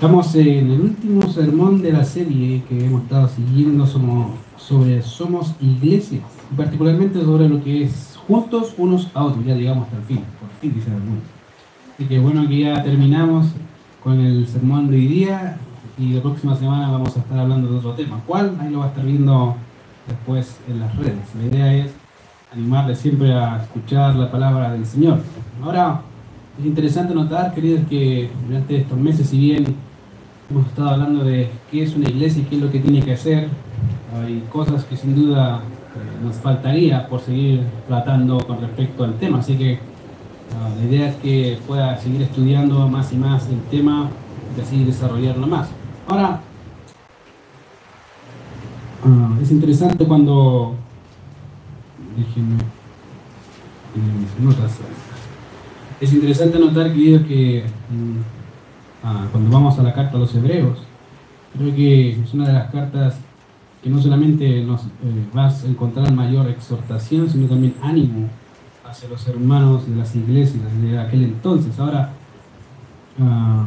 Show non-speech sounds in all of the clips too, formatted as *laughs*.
Estamos en el último sermón de la serie que hemos estado siguiendo sobre Somos Iglesias, y particularmente sobre lo que es juntos unos a otros, ya llegamos hasta el fin, por fin dice algunos. Así que bueno que ya terminamos con el sermón de hoy día y la próxima semana vamos a estar hablando de otro tema. ¿Cuál? Ahí lo va a estar viendo después en las redes. La idea es animarle siempre a escuchar la palabra del Señor. Ahora, es interesante notar, queridos, que durante estos meses, si bien hemos estado hablando de qué es una iglesia y qué es lo que tiene que hacer, hay cosas que sin duda eh, nos faltaría por seguir tratando con respecto al tema. Así que ah, la idea es que pueda seguir estudiando más y más el tema y así desarrollarlo más. Ahora, ah, es interesante cuando, déjenme, notas, es interesante notar que ah, cuando vamos a la carta a los hebreos, creo que es una de las cartas que no solamente nos eh, vas a encontrar mayor exhortación, sino también ánimo hacia los hermanos de las iglesias de aquel entonces. Ahora, ah,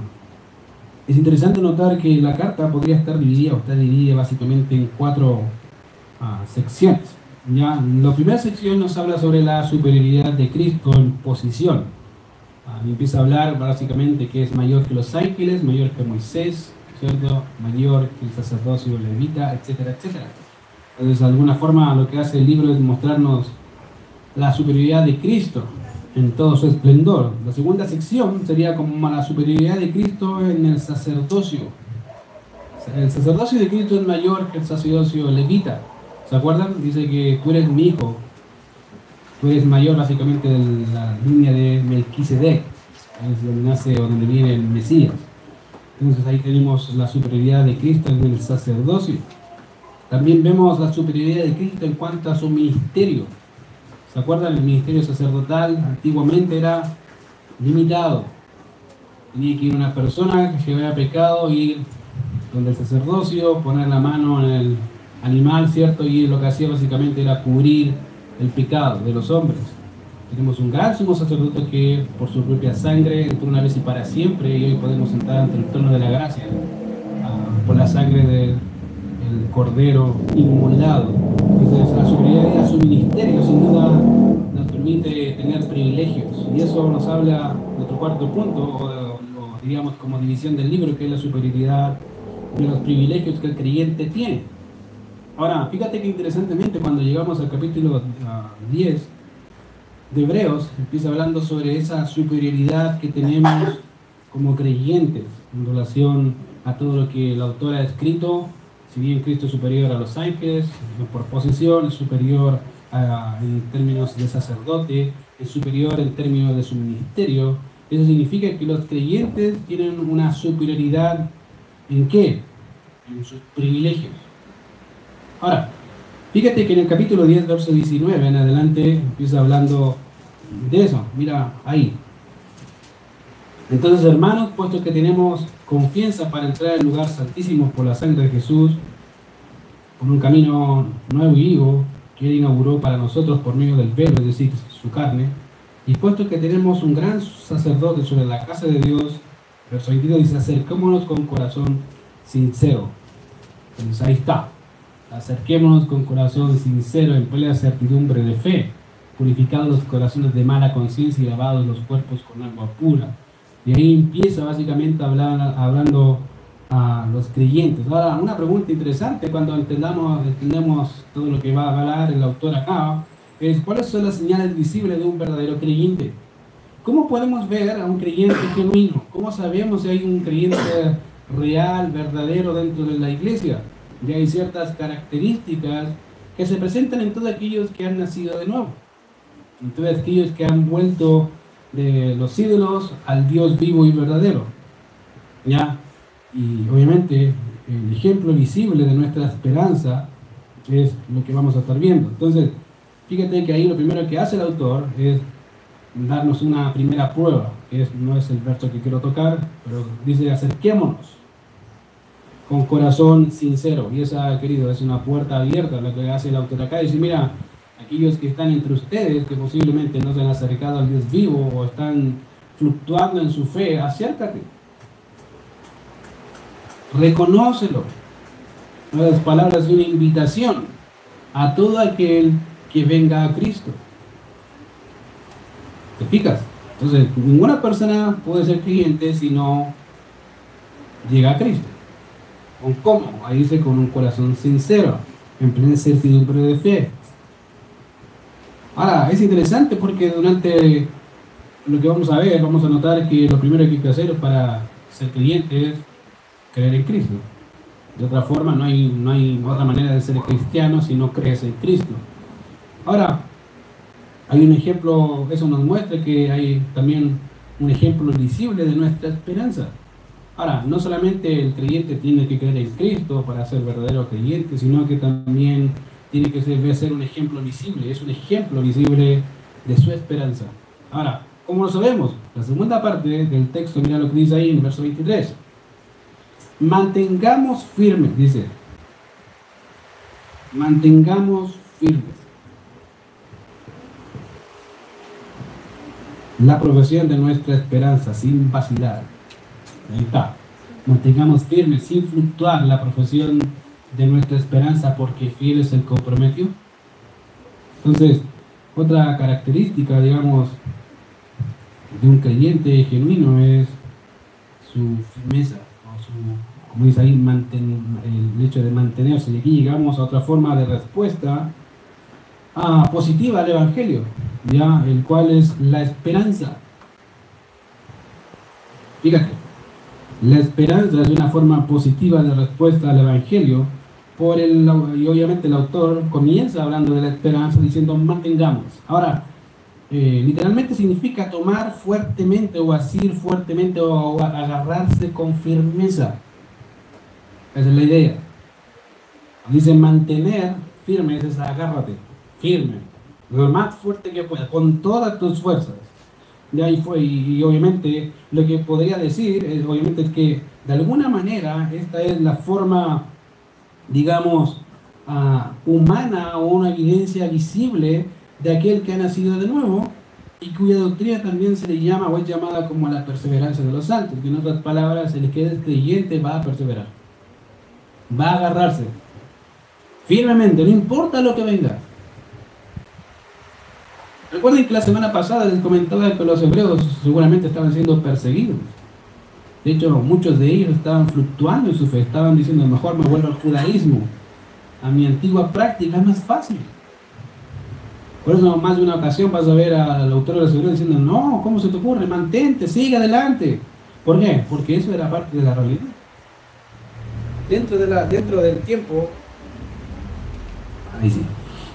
es interesante notar que la carta podría estar dividida o está dividida básicamente en cuatro ah, secciones. ¿ya? La primera sección nos habla sobre la superioridad de Cristo en posición. Ah, empieza a hablar básicamente que es mayor que los ángeles, mayor que Moisés, ¿cierto? mayor que el sacerdocio levita, etcétera, etcétera. Entonces, de alguna forma, lo que hace el libro es mostrarnos la superioridad de Cristo en todo su esplendor. La segunda sección sería como la superioridad de Cristo en el sacerdocio. El sacerdocio de Cristo es mayor que el sacerdocio levita. ¿Se acuerdan? Dice que tú eres mi hijo. Tú eres mayor básicamente de la línea de Melquisedec. Es donde nace o donde viene el Mesías. Entonces ahí tenemos la superioridad de Cristo en el sacerdocio. También vemos la superioridad de Cristo en cuanto a su ministerio ¿Se acuerdan? El ministerio sacerdotal antiguamente era limitado. Tenía que ir una persona que llevara pecado, ir donde el sacerdocio, poner la mano en el animal, ¿cierto? Y lo que hacía básicamente era cubrir el pecado de los hombres. Tenemos un gran sumo sacerdote que por su propia sangre entró una vez y para siempre, y hoy podemos entrar ante el trono de la gracia ah, por la sangre del cordero inmolado. Entonces, la superioridad de su ministerio, sin duda, nos permite tener privilegios. Y eso nos habla de otro cuarto punto, o, diríamos como división del libro, que es la superioridad de los privilegios que el creyente tiene. Ahora, fíjate que interesantemente, cuando llegamos al capítulo 10 ah, de Hebreos, empieza hablando sobre esa superioridad que tenemos como creyentes en relación a todo lo que el autor ha escrito si bien Cristo es superior a los ángeles, por posición, es superior en términos de sacerdote, es superior en términos de su ministerio, eso significa que los creyentes tienen una superioridad en qué? En sus privilegios. Ahora, fíjate que en el capítulo 10, verso 19 en adelante empieza hablando de eso. Mira ahí. Entonces, hermanos, puesto que tenemos confianza para entrar al lugar santísimo por la sangre de Jesús, por un camino nuevo y vivo que Él inauguró para nosotros por medio del velo, es decir, su carne, y puesto que tenemos un gran sacerdote sobre la casa de Dios, verso 22 dice, acerquémonos con corazón sincero. Entonces ahí está, acerquémonos con corazón sincero en plena certidumbre de fe, purificados los corazones de mala conciencia y lavados los cuerpos con agua pura y ahí empieza básicamente hablando a los creyentes. Ahora, una pregunta interesante cuando entendamos, entendemos todo lo que va a hablar el autor acá, es cuáles son las señales visibles de un verdadero creyente. ¿Cómo podemos ver a un creyente genuino? ¿Cómo sabemos si hay un creyente real, verdadero dentro de la iglesia? Ya hay ciertas características que se presentan en todos aquellos que han nacido de nuevo, en todos aquellos que han vuelto de los ídolos al Dios vivo y verdadero. ¿Ya? Y obviamente el ejemplo visible de nuestra esperanza es lo que vamos a estar viendo. Entonces, fíjate que ahí lo primero que hace el autor es darnos una primera prueba, que no es el verso que quiero tocar, pero dice acerquémonos con corazón sincero. Y esa, querido, es una puerta abierta, lo que hace el autor acá. Dice, mira, aquellos que están entre ustedes, que posiblemente no se han acercado al Dios vivo o están fluctuando en su fe, acércate. Reconócelo. Las palabras de una invitación a todo aquel que venga a Cristo. ¿Te fijas? Entonces, ninguna persona puede ser creyente si no llega a Cristo. ¿Con cómo? Ahí dice con un corazón sincero, en plena certidumbre de fe. Ahora, es interesante porque durante lo que vamos a ver, vamos a notar que lo primero que hay que hacer para ser creyente es creer en Cristo. De otra forma, no hay, no hay otra manera de ser cristiano si no crees en Cristo. Ahora, hay un ejemplo, eso nos muestra que hay también un ejemplo visible de nuestra esperanza. Ahora, no solamente el creyente tiene que creer en Cristo para ser verdadero creyente, sino que también tiene que ser, ser un ejemplo visible, es un ejemplo visible de su esperanza. Ahora, ¿cómo lo sabemos? La segunda parte del texto, mira lo que dice ahí en verso 23. Mantengamos firmes, dice. Mantengamos firmes. La profesión de nuestra esperanza sin vacilar. Ahí está. Mantengamos firmes sin fluctuar la profesión de nuestra esperanza porque fiel es el comprometido. Entonces, otra característica, digamos, de un creyente genuino es su firmeza, o su, como dice ahí, el hecho de mantenerse. Y aquí llegamos a otra forma de respuesta ah, positiva al Evangelio, ya el cual es la esperanza. Fíjate, la esperanza es una forma positiva de respuesta al Evangelio, por el, y obviamente el autor comienza hablando de la esperanza diciendo mantengamos. Ahora, eh, literalmente significa tomar fuertemente o asir fuertemente o agarrarse con firmeza. Esa es la idea. Dice mantener firme, es agárrate, firme, lo más fuerte que puedas, con todas tus fuerzas. De ahí fue, y, obviamente lo que podría decir, es, obviamente es que de alguna manera esta es la forma, digamos, uh, humana o una evidencia visible de aquel que ha nacido de nuevo y cuya doctrina también se le llama o es llamada como la perseverancia de los santos, que en otras palabras el que es creyente va a perseverar, va a agarrarse firmemente, no importa lo que venga. Recuerden que la semana pasada les comentaba que los hebreos seguramente estaban siendo perseguidos. De hecho, muchos de ellos estaban fluctuando en su fe, estaban diciendo, mejor me vuelvo al judaísmo, a mi antigua práctica, es más fácil. Por eso más de una ocasión vas a ver al autor de la seguridad diciendo, no, ¿cómo se te ocurre? Mantente, sigue adelante. ¿Por qué? Porque eso era parte de la realidad. Dentro, de la, dentro del tiempo, ahí sí,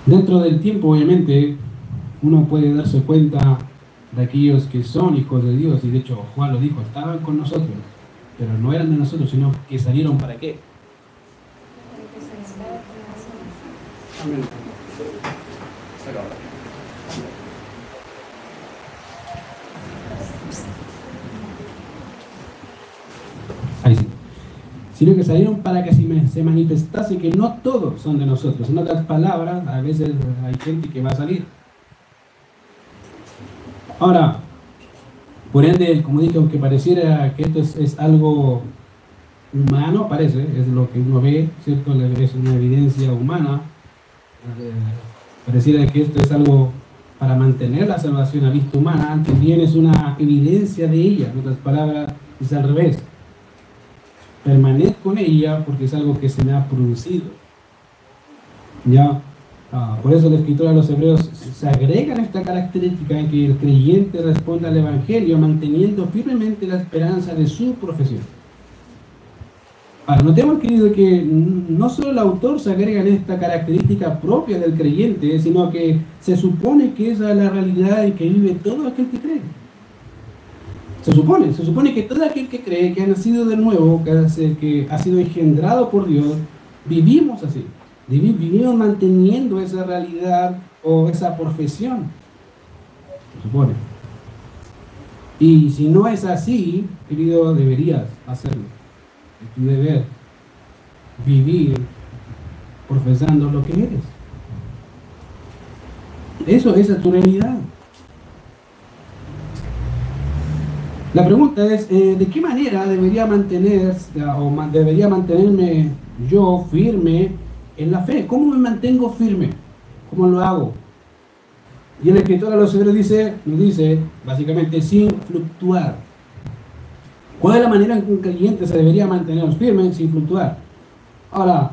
dentro del tiempo obviamente uno puede darse cuenta de aquellos que son hijos de Dios, y de hecho Juan lo dijo, estaban con nosotros, pero no eran de nosotros, sino que salieron para qué. Amén. Sino que salieron para que se manifestase que no todos son de nosotros. En otras palabras, a veces hay gente que va a salir. Ahora, por ende, como dije, aunque pareciera que esto es, algo humano, parece, es lo que uno ve, ¿cierto? Es una evidencia humana. Eh, pareciera que esto es algo para mantener la salvación a vista humana, antes bien es una evidencia de ella. En otras palabras, es al revés permanezco en ella porque es algo que se me ha producido. Ya, ah, por eso la escritura de los hebreos se agrega en esta característica en que el creyente responde al Evangelio manteniendo firmemente la esperanza de su profesión. Ahora, notemos, querido, que no solo el autor se agrega en esta característica propia del creyente, sino que se supone que esa es la realidad en que vive todo aquel que cree. Se supone, se supone que todo aquel que cree que ha nacido de nuevo, que ha sido engendrado por Dios, vivimos así. Vivimos manteniendo esa realidad o esa profesión. Se supone. Y si no es así, querido, deberías hacerlo. Es tu deber vivir profesando lo que eres. Eso, esa es tu realidad. La pregunta es, eh, ¿de qué manera debería mantener o debería mantenerme yo firme en la fe? ¿Cómo me mantengo firme? ¿Cómo lo hago? Y el escritor a los hebreos dice, nos dice, básicamente, sin fluctuar. ¿Cuál es la manera en que un creyente se debería mantener firme sin fluctuar? Ahora,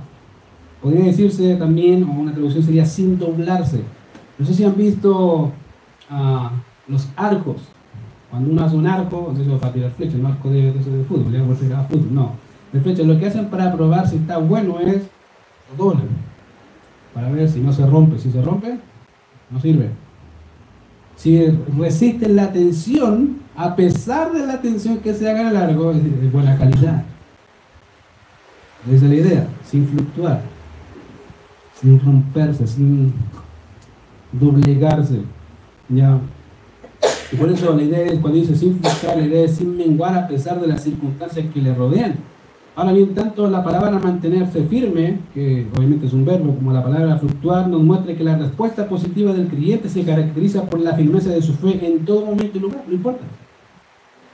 podría decirse también, o una traducción sería sin doblarse. No sé si han visto uh, los arcos. Cuando uno hace un arco, eso es para tirar flechas, no arco de, de, de fútbol, ya por fútbol, no. De flechas, lo que hacen para probar si está bueno es doblan. Para ver si no se rompe. Si se rompe, no sirve. Si resisten la tensión, a pesar de la tensión que se haga largo, es de buena calidad. Esa es la idea, sin fluctuar, sin romperse, sin doblegarse. ¿ya? Y por eso la idea es, cuando dice sin fluctuar, la idea es sin menguar a pesar de las circunstancias que le rodean. Ahora bien, tanto la palabra mantenerse firme, que obviamente es un verbo, como la palabra fluctuar, nos muestra que la respuesta positiva del creyente se caracteriza por la firmeza de su fe en todo momento y lugar, no importa.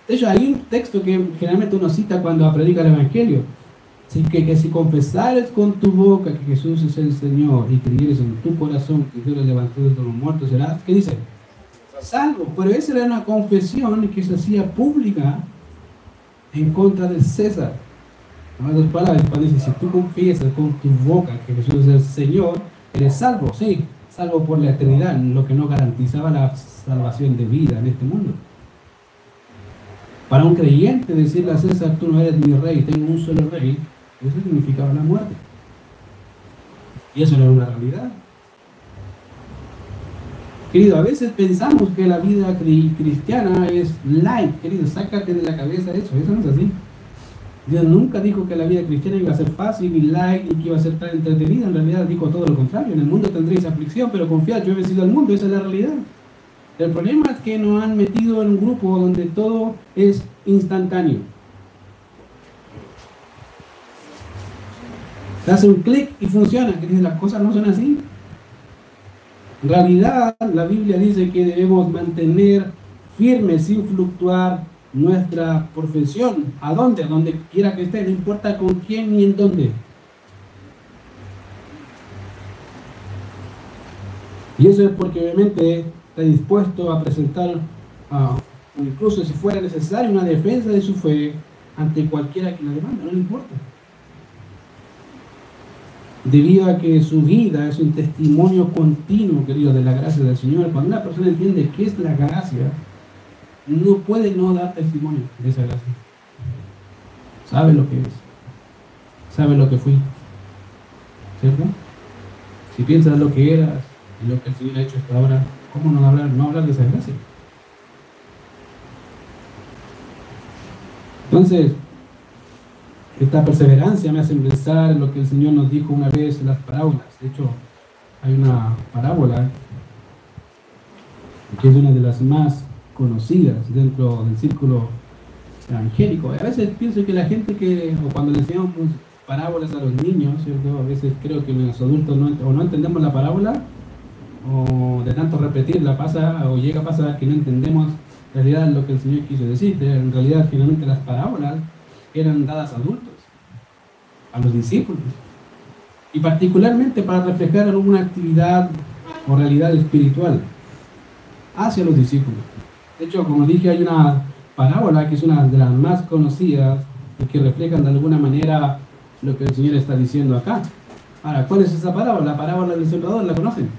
De hecho, hay un texto que generalmente uno cita cuando predica el Evangelio, que, que si confesares con tu boca que Jesús es el Señor y creyeres en tu corazón que Dios le levantó de los muertos, serás, ¿qué dice? Salvo. Pero esa era una confesión que se hacía pública en contra del César. Otras palabras, cuando dice, si tú confiesas con tu boca que Jesús es el Señor, eres salvo, sí, salvo por la eternidad, lo que no garantizaba la salvación de vida en este mundo. Para un creyente decirle a César, tú no eres mi rey, tengo un solo rey, eso significaba la muerte. Y eso era una realidad. Querido, a veces pensamos que la vida cristiana es light, querido, sácate de la cabeza eso, eso no es así. Dios nunca dijo que la vida cristiana iba a ser fácil y light y que iba a ser tan entretenida, en realidad dijo todo lo contrario, en el mundo tendréis aflicción, pero confiad, yo he vencido al mundo, esa es la realidad. El problema es que nos han metido en un grupo donde todo es instantáneo. Hace un clic y funciona. Que las cosas no son así. En realidad, la Biblia dice que debemos mantener firme, sin fluctuar, nuestra profesión. ¿A dónde? A donde quiera que esté, no importa con quién ni en dónde. Y eso es porque obviamente está dispuesto a presentar, incluso si fuera necesario, una defensa de su fe ante cualquiera que la demanda, no le importa debido a que su vida es un testimonio continuo, querido, de la gracia del Señor. Cuando una persona entiende qué es la gracia, no puede no dar testimonio de esa gracia. Sabe lo que es. Sabe lo que fui. ¿Cierto? Si piensas lo que eras y lo que el Señor ha hecho hasta ahora, ¿cómo no hablar, no hablar de esa gracia? Entonces, esta perseverancia me hace pensar en lo que el Señor nos dijo una vez en las parábolas. De hecho, hay una parábola que es una de las más conocidas dentro del círculo evangélico. A veces pienso que la gente que, o cuando le enseñamos parábolas a los niños, ¿cierto? a veces creo que los adultos no, o no entendemos la parábola, o de tanto repetirla pasa, o llega a pasar que no entendemos en realidad lo que el Señor quiso decir. En realidad, finalmente las parábolas eran dadas a adultos a los discípulos. Y particularmente para reflejar alguna actividad o realidad espiritual hacia los discípulos. De hecho, como dije, hay una parábola que es una de las más conocidas y que reflejan de alguna manera lo que el Señor está diciendo acá. Ahora, ¿cuál es esa parábola? La parábola del sembrador, ¿la conocen?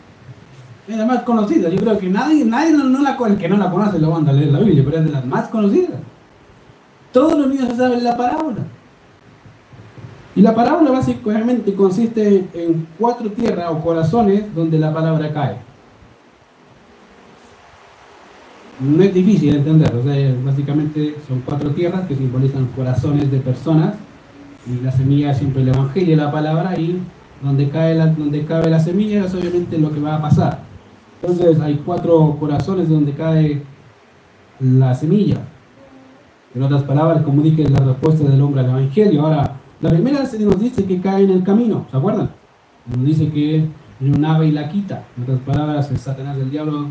Es la más conocida. Yo creo que nadie, nadie no, la, el que no la conoce lo van a leer la Biblia, pero es de las más conocidas. Todos los niños saben la parábola. Y la parábola básicamente consiste en cuatro tierras o corazones donde la palabra cae. No es difícil de entender, o básicamente son cuatro tierras que simbolizan corazones de personas y la semilla es siempre el evangelio, la palabra y donde cae la, donde cabe la semilla es obviamente lo que va a pasar. Entonces hay cuatro corazones donde cae la semilla. En otras palabras, como dije, la respuesta del hombre al evangelio. Ahora, la primera se nos dice que cae en el camino, ¿se acuerdan? Nos dice que un ave y la quita. En otras palabras, Satanás del diablo,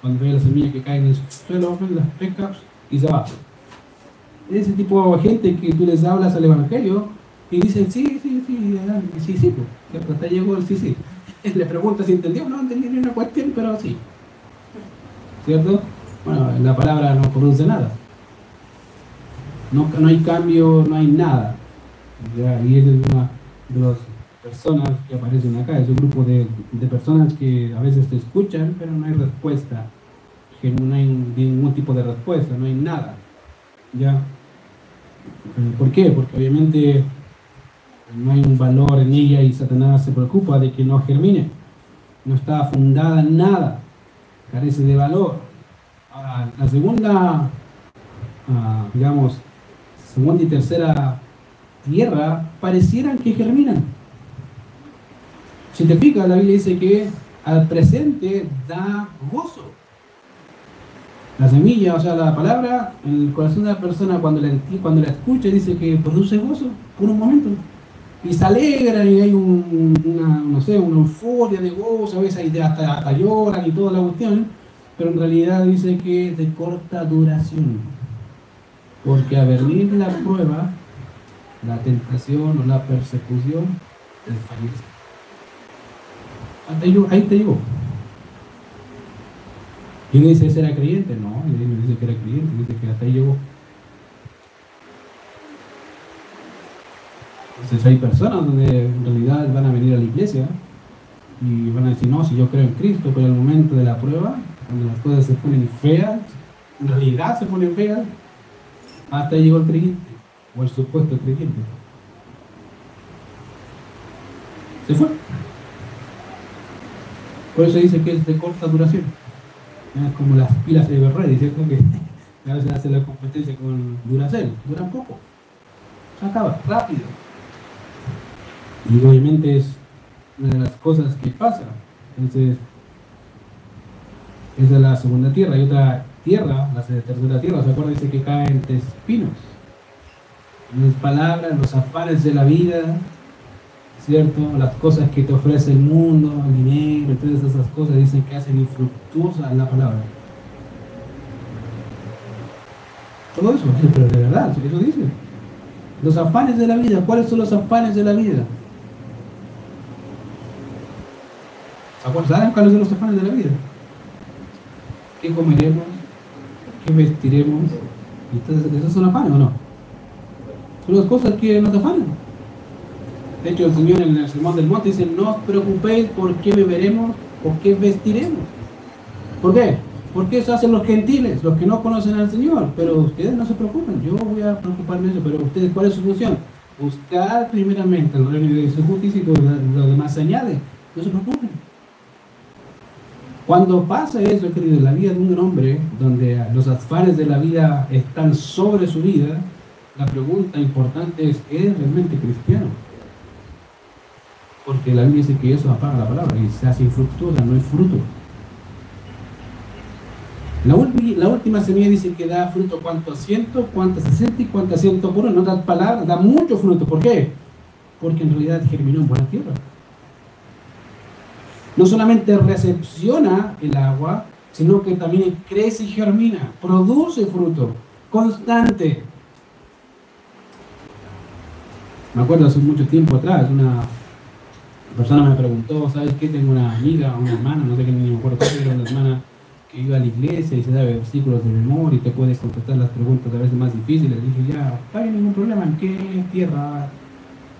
cuando ve la semilla que cae en el suelo, las pesca y se va. ese tipo de gente que tú les hablas al Evangelio y dicen, sí, sí, sí, sí, sí, pues, hasta llegó el sí, sí. *laughs* Le pregunta si entendió, no entendí ni una cuestión, pero sí. ¿Cierto? Bueno, la palabra no produce nada. No, no hay cambio, no hay nada. Y esa es una de las personas que aparecen acá, es un grupo de, de personas que a veces te escuchan, pero no hay respuesta, que no hay ningún tipo de respuesta, no hay nada. ¿Ya? Eh, ¿Por qué? Porque obviamente no hay un valor en ella y Satanás se preocupa de que no germine. No está fundada en nada, carece de valor. la segunda, ah, digamos, segunda y tercera tierra parecieran que germinan. Si la Biblia dice que al presente da gozo. La semilla, o sea, la palabra, en el corazón de la persona cuando la, cuando la escucha dice que produce gozo por un momento. Y se alegra y hay una, no sé, una euforia de gozo, a veces hasta, hasta lloran y toda la cuestión, pero en realidad dice que es de corta duración. Porque a venir la prueba, la tentación o la persecución, desfallece. Ahí te digo. Y uno dice, ¿ese era creyente? No, y me dice que era creyente, dice que hasta ahí llegó. Entonces hay personas donde en realidad van a venir a la iglesia y van a decir, no, si yo creo en Cristo, pero al momento de la prueba, cuando las cosas se ponen feas, en realidad se ponen feas, hasta ahí llegó el creyente, o el supuesto creyente. Se fue. Por eso dice que es de corta duración. Es como las pilas de Everready, ¿cierto? Que *laughs* a veces hace la competencia con Duracell, duran poco. Se acaba, rápido. Y obviamente es una de las cosas que pasa. Entonces, esa es la segunda tierra. Y otra tierra, la tercera tierra, ¿se acuerdan? Dice que caen espinos. Las palabras, los afanes de la vida, ¿cierto? Las cosas que te ofrece el mundo, el dinero, todas esas cosas dicen que hacen infructuosa la palabra. Todo eso, pero de verdad, eso dice. Los afanes de la vida, ¿cuáles son los afanes de la vida? ¿Saben cuáles son los afanes de la vida? ¿Qué comeremos? ¿Qué vestiremos? ¿Esos son afanes o no? Son las cosas que nos afanan. De hecho, el Señor en el Sermón del Monte dice, no os preocupéis por qué beberemos o qué vestiremos. ¿Por qué? Porque eso hacen los gentiles, los que no conocen al Señor. Pero ustedes no se preocupen, yo voy a preocuparme de eso. Pero ustedes, ¿cuál es su función? Buscar primeramente el reino de su justicia y lo demás se añade. No se preocupen. Cuando pasa eso, querido, en la vida de un hombre, donde los afanes de la vida están sobre su vida, la pregunta importante es, ¿es realmente cristiano? Porque la Biblia dice que eso apaga la palabra y se hace infructuosa, no hay fruto. La, última semilla dice que da fruto cuánto a ciento, cuánto a sesenta y cuánto a ciento por uno. En otras palabras, da mucho fruto. ¿Por qué? Porque en realidad germinó en buena tierra. No solamente recepciona el agua, sino que también crece y germina, produce fruto constante. Me acuerdo hace mucho tiempo atrás, una persona me preguntó, ¿sabes qué? Tengo una amiga, una hermana, no sé qué, ni me acuerdo una hermana que iba a la iglesia y se sabe versículos de memoria y te puede contestar las preguntas a veces más difíciles. Le dije, ya, no hay ningún problema, ¿en qué tierra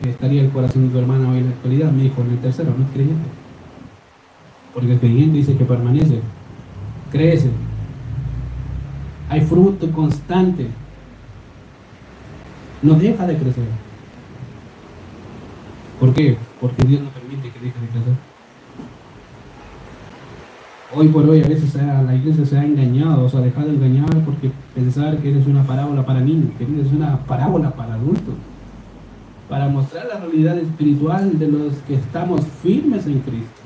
estaría el corazón de tu hermana hoy en la actualidad? Me dijo, en el tercero, no es creyente. Porque el creyente dice que permanece, crece, hay fruto constante, no deja de crecer. ¿Por qué? Porque Dios no Hoy por hoy a veces la iglesia se ha engañado, o se ha dejado engañar porque pensar que es una parábola para niños, que es una parábola para adultos, para mostrar la realidad espiritual de los que estamos firmes en Cristo.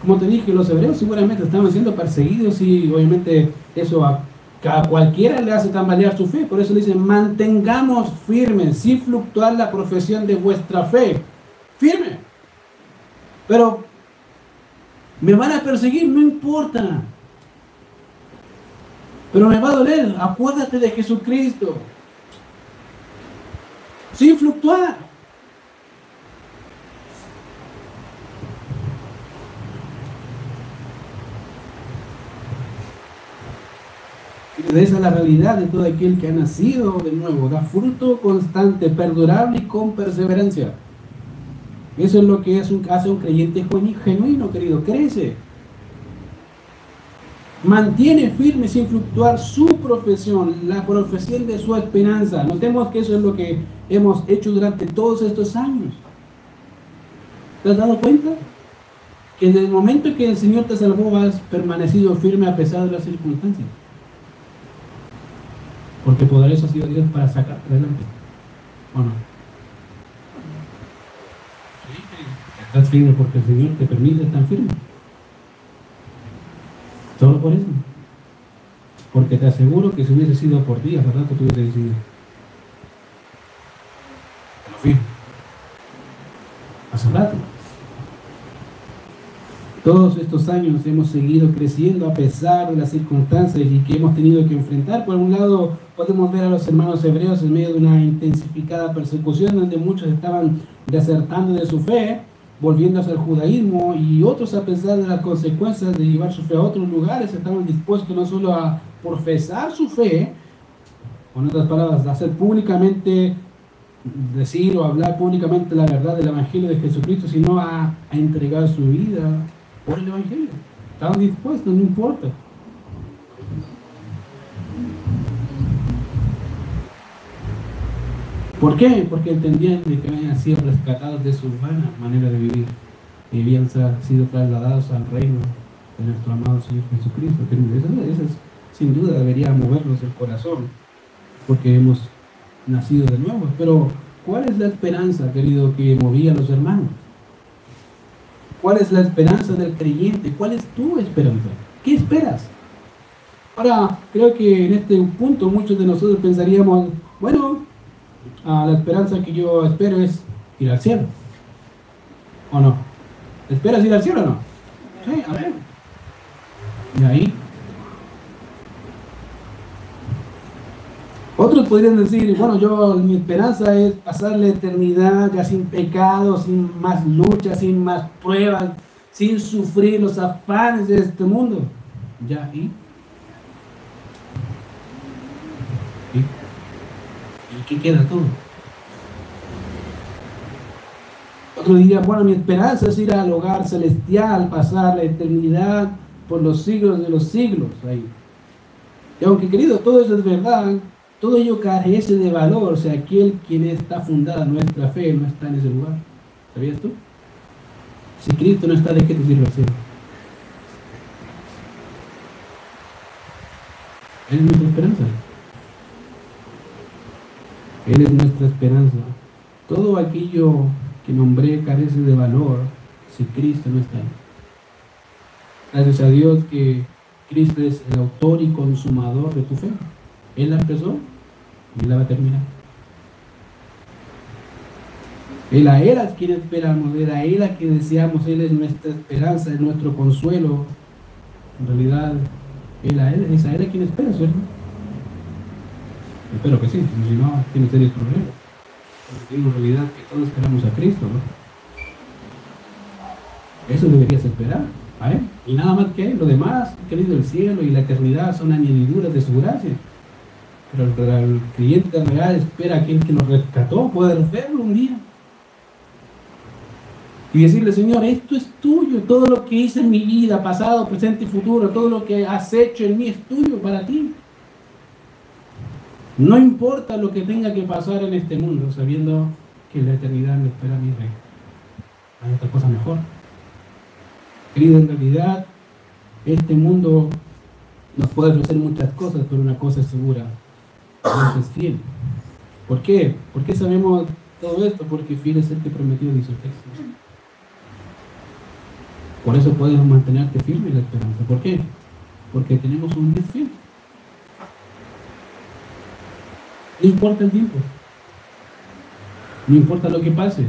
Como te dije, los hebreos seguramente estaban siendo perseguidos y obviamente eso a, a cualquiera le hace tambalear su fe. Por eso dice, mantengamos firmes, sin fluctuar la profesión de vuestra fe. Firme. Pero me van a perseguir, no importa. Pero me va a doler. Acuérdate de Jesucristo. sin fluctuar. Esa es la realidad de todo aquel que ha nacido de nuevo. Da fruto constante, perdurable y con perseverancia. Eso es lo que es un, hace un creyente genuino, querido. Crece. Mantiene firme sin fluctuar su profesión, la profesión de su esperanza. Notemos que eso es lo que hemos hecho durante todos estos años. ¿Te has dado cuenta? Que desde el momento que el Señor te salvó has permanecido firme a pesar de las circunstancias. Porque eso ha sido Dios para sacar adelante. ¿O no? Estás firme porque el Señor te permite estar firme. Solo por eso. Porque te aseguro que si hubiese sido por ti, hace rato tú hubieses decidido. Firme. Hace rato. Todos estos años hemos seguido creciendo a pesar de las circunstancias y que hemos tenido que enfrentar. Por un lado, podemos ver a los hermanos hebreos en medio de una intensificada persecución donde muchos estaban desertando de su fe, volviendo hacia el judaísmo, y otros, a pesar de las consecuencias de llevar su fe a otros lugares, estaban dispuestos no solo a profesar su fe, con otras palabras, hacer públicamente decir o hablar públicamente la verdad del Evangelio de Jesucristo, sino a, a entregar su vida por el Evangelio. Estaban dispuestos, no importa. ¿Por qué? Porque entendían que habían sido rescatados de su vana manera de vivir y habían sido trasladados al reino de nuestro amado Señor Jesucristo. Eso, sin duda debería movernos el corazón, porque hemos nacido de nuevo. Pero, ¿cuál es la esperanza, querido, que movía a los hermanos? ¿Cuál es la esperanza del creyente? ¿Cuál es tu esperanza? ¿Qué esperas? Ahora, creo que en este punto muchos de nosotros pensaríamos, bueno, ah, la esperanza que yo espero es ir al cielo. ¿O no? ¿Esperas ir al cielo o no? Sí, a ver. Y ahí Otros podrían decir, bueno, yo mi esperanza es pasar la eternidad ya sin pecado, sin más lucha, sin más pruebas, sin sufrir los afanes de este mundo. Ya. ¿Y, ¿Y qué queda todo? Otro diría, bueno, mi esperanza es ir al hogar celestial, pasar la eternidad por los siglos de los siglos ahí. Y aunque querido, todo eso es verdad, todo ello carece de valor, o sea, aquel quien está fundada nuestra fe no está en ese lugar. ¿Sabías tú? Si Cristo no está, ¿de qué te sirve? Él es nuestra esperanza. Él es nuestra esperanza. Todo aquello que nombré carece de valor si Cristo no está. Gracias a Dios que Cristo es el autor y consumador de tu fe. Él la empezó y la va a terminar. Él a Él a quien esperamos, Él a Él a quien deseamos, Él es nuestra esperanza, es nuestro consuelo. En realidad, Él a Él, es a Él a quien espera, ¿cierto? Espero que sí, si no, tiene serios problemas. Porque en realidad que todos esperamos a Cristo, ¿no? Eso deberías esperar a Él. Y nada más que. Lo demás, querido, el cielo y la eternidad son añadiduras de su gracia. Pero el, creyente real espera a aquel que lo rescató poder verlo un día. Y decirle, Señor, esto es tuyo, todo lo que hice en mi vida, pasado, presente y futuro, todo lo que has hecho en mí es tuyo para ti. No importa lo que tenga que pasar en este mundo, sabiendo que la eternidad me espera mi rey. Hay otra cosa mejor. Querido, en realidad, este mundo nos puede ofrecer muchas cosas, pero una cosa es segura, Dios es fiel. ¿Por qué? ¿Por qué sabemos todo esto? Porque fiel es el que prometió, dice. Por eso puedes mantenerte firme en la esperanza. ¿Por qué? Porque tenemos un Dios. No importa el tiempo. No importa lo que pase.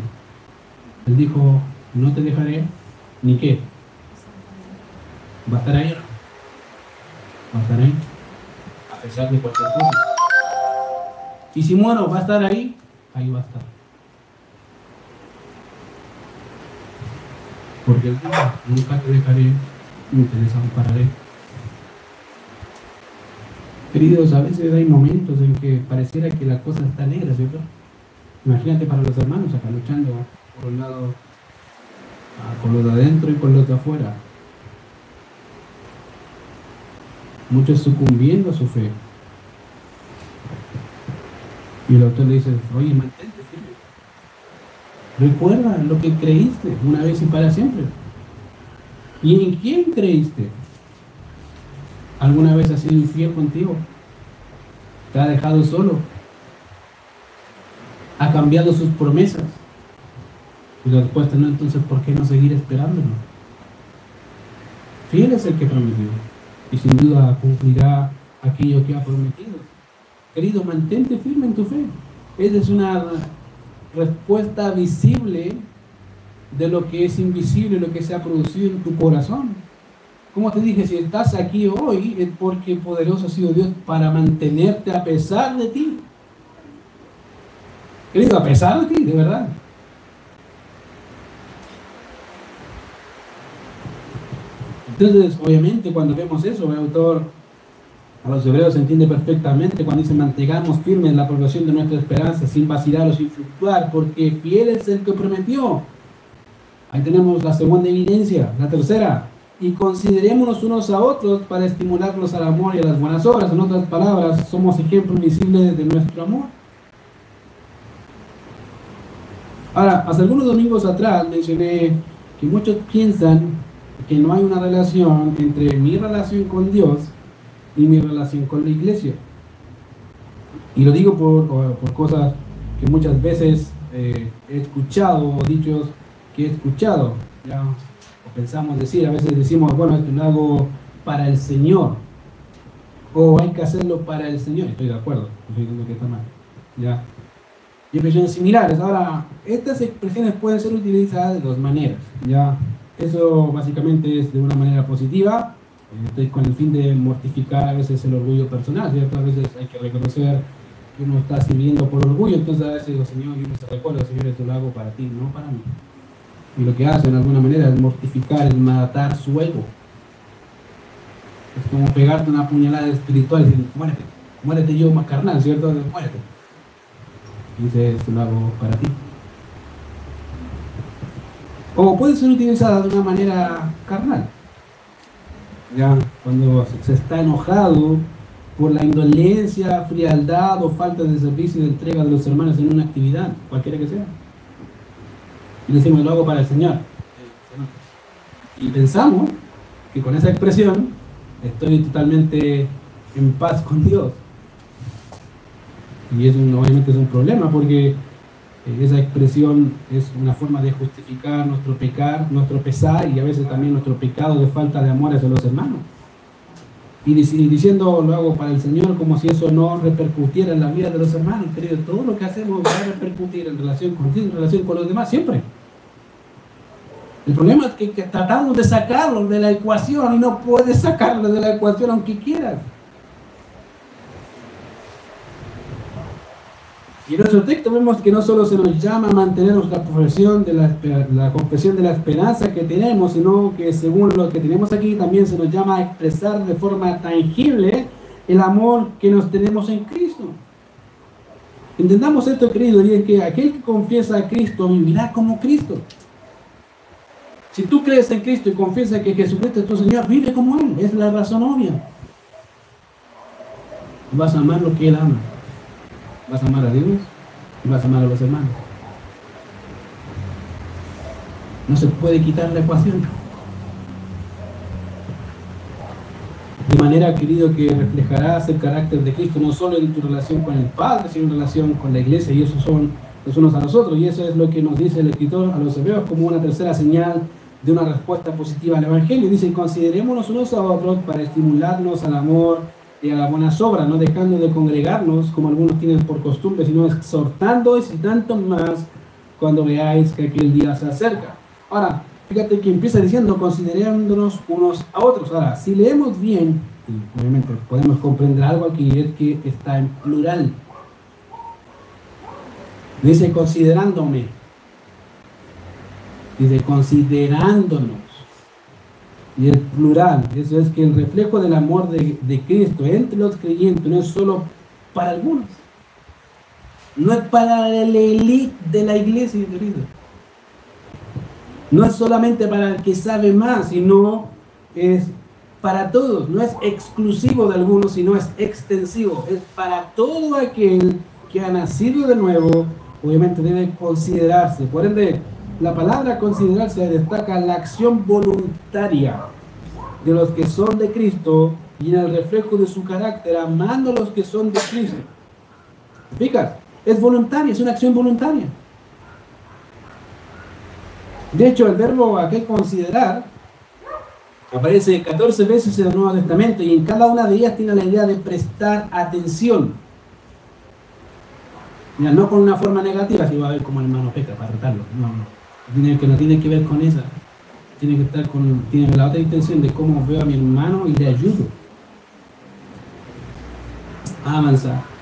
Él dijo, no te dejaré, ni qué. Va a estar ahí. Va a estar ahí. A pesar de cualquier cosa. Y si muero, va a estar ahí. ahí va a estar. Porque el nunca te dejaré, ni te desampararé. Queridos, a veces hay momentos en que pareciera que la cosa está negra, ¿cierto? Imagínate para los hermanos acá luchando por un lado ah, con los de adentro y con los de afuera. Muchos sucumbiendo a su fe. Y el autor le dice, oye, mantente firme. Recuerda lo que creíste una vez y para siempre. ¿Y en quién creíste? ¿Alguna vez ha sido infiel contigo? ¿Te ha dejado solo? ¿Ha cambiado sus promesas? Y la respuesta no, entonces, ¿por qué no seguir esperándolo? Fiel es el que prometió y sin duda cumplirá aquello que ha prometido. Querido, mantente firme en tu fe. Esa es una respuesta visible de lo que es invisible, lo que se ha producido en tu corazón. Como te dije, si estás aquí hoy es porque poderoso ha sido Dios para mantenerte a pesar de ti. Querido, a pesar de ti, de verdad. Entonces, obviamente, cuando vemos eso, el autor a los hebreos se entiende perfectamente cuando dice mantengamos firmes en la aprobación de nuestra esperanza, sin vacilar o sin fluctuar, porque fiel es el que prometió. Ahí tenemos la segunda evidencia. La tercera, y considerémonos unos a otros para estimularlos al amor y a las buenas obras. En otras palabras, somos ejemplos visibles de nuestro amor. Ahora, hace algunos domingos atrás mencioné que muchos piensan que no hay una relación entre mi relación con Dios y mi relación con la iglesia. Y lo digo por, por cosas que muchas veces eh, he escuchado o dichos que he escuchado. Pensamos decir, a veces decimos, bueno, esto lo hago para el Señor. O hay que hacerlo para el Señor. Estoy de acuerdo, estoy diciendo que está mal. ¿ya? Y expresiones similares. Ahora, estas expresiones pueden ser utilizadas de dos maneras. ¿ya? Eso básicamente es de una manera positiva, estoy con el fin de mortificar a veces el orgullo personal, ¿cierto? A veces hay que reconocer que uno está sirviendo por orgullo, entonces a veces digo, Señor, yo me recuerdo, Señor, esto lo hago para ti, no para mí. Y lo que hace de alguna manera es mortificar, es matar su ego. Es como pegarte una puñalada espiritual y decir, muérete, muérete yo más carnal, ¿cierto? Muérete. Y dice, esto lo hago para ti. O puede ser utilizada de una manera carnal. Ya, cuando se está enojado por la indolencia, frialdad o falta de servicio y de entrega de los hermanos en una actividad, cualquiera que sea. Y decimos, lo hago para el Señor. Y pensamos que con esa expresión estoy totalmente en paz con Dios. Y eso obviamente es un problema porque esa expresión es una forma de justificar nuestro pecar, nuestro pesar y a veces también nuestro pecado de falta de amor hacia los hermanos. Y diciendo lo hago para el Señor como si eso no repercutiera en la vida de los hermanos, querido. Todo lo que hacemos va a repercutir en relación con en relación con los demás, siempre. El problema es que, que tratamos de sacarlo de la ecuación y no puedes sacarlo de la ecuación aunque quieras. Y en nuestro texto vemos que no solo se nos llama a mantener la de la, la confesión de la esperanza que tenemos, sino que según lo que tenemos aquí también se nos llama a expresar de forma tangible el amor que nos tenemos en Cristo. Entendamos esto, querido, y es que aquel que confiesa a Cristo vivirá como Cristo. Si tú crees en Cristo y confiesas que Jesucristo es tu Señor, vive como Él. Es la razón obvia. Vas a amar lo que Él ama. Vas a amar a Dios y vas a amar a los hermanos. No se puede quitar la ecuación. De manera, querido, que reflejarás el carácter de Cristo no solo en tu relación con el Padre, sino en relación con la iglesia, y eso son los unos a los otros. Y eso es lo que nos dice el escritor a los hebreos como una tercera señal de una respuesta positiva al Evangelio. Dice, considerémonos unos a otros para estimularnos al amor y a la buena obras, no dejando de congregarnos como algunos tienen por costumbre, sino exhortando y tanto más cuando veáis que aquel día se acerca. Ahora, fíjate que empieza diciendo considerándonos unos a otros. Ahora, si leemos bien, y obviamente podemos comprender algo aquí, es que está en plural. Dice considerándome. Dice considerándonos. Y el plural, eso es que el reflejo del amor de, de Cristo entre los creyentes no es solo para algunos. No es para la élite de la iglesia, querido. No es solamente para el que sabe más, sino es para todos. No es exclusivo de algunos, sino es extensivo. Es para todo aquel que ha nacido de nuevo, obviamente debe considerarse. Por ende, la palabra considerarse destaca la acción voluntaria de los que son de Cristo y en el reflejo de su carácter, amando a los que son de Cristo. Es voluntaria, es una acción voluntaria. De hecho, el verbo aquí considerar aparece 14 veces en el Nuevo Testamento y en cada una de ellas tiene la idea de prestar atención. Mira, no con una forma negativa, si va a ver como el hermano peca para retarlo. No, no. Tiene, que no tiene que ver con esa. Tiene que estar con tiene la otra intención de cómo veo a mi hermano y le ayudo a avanzar.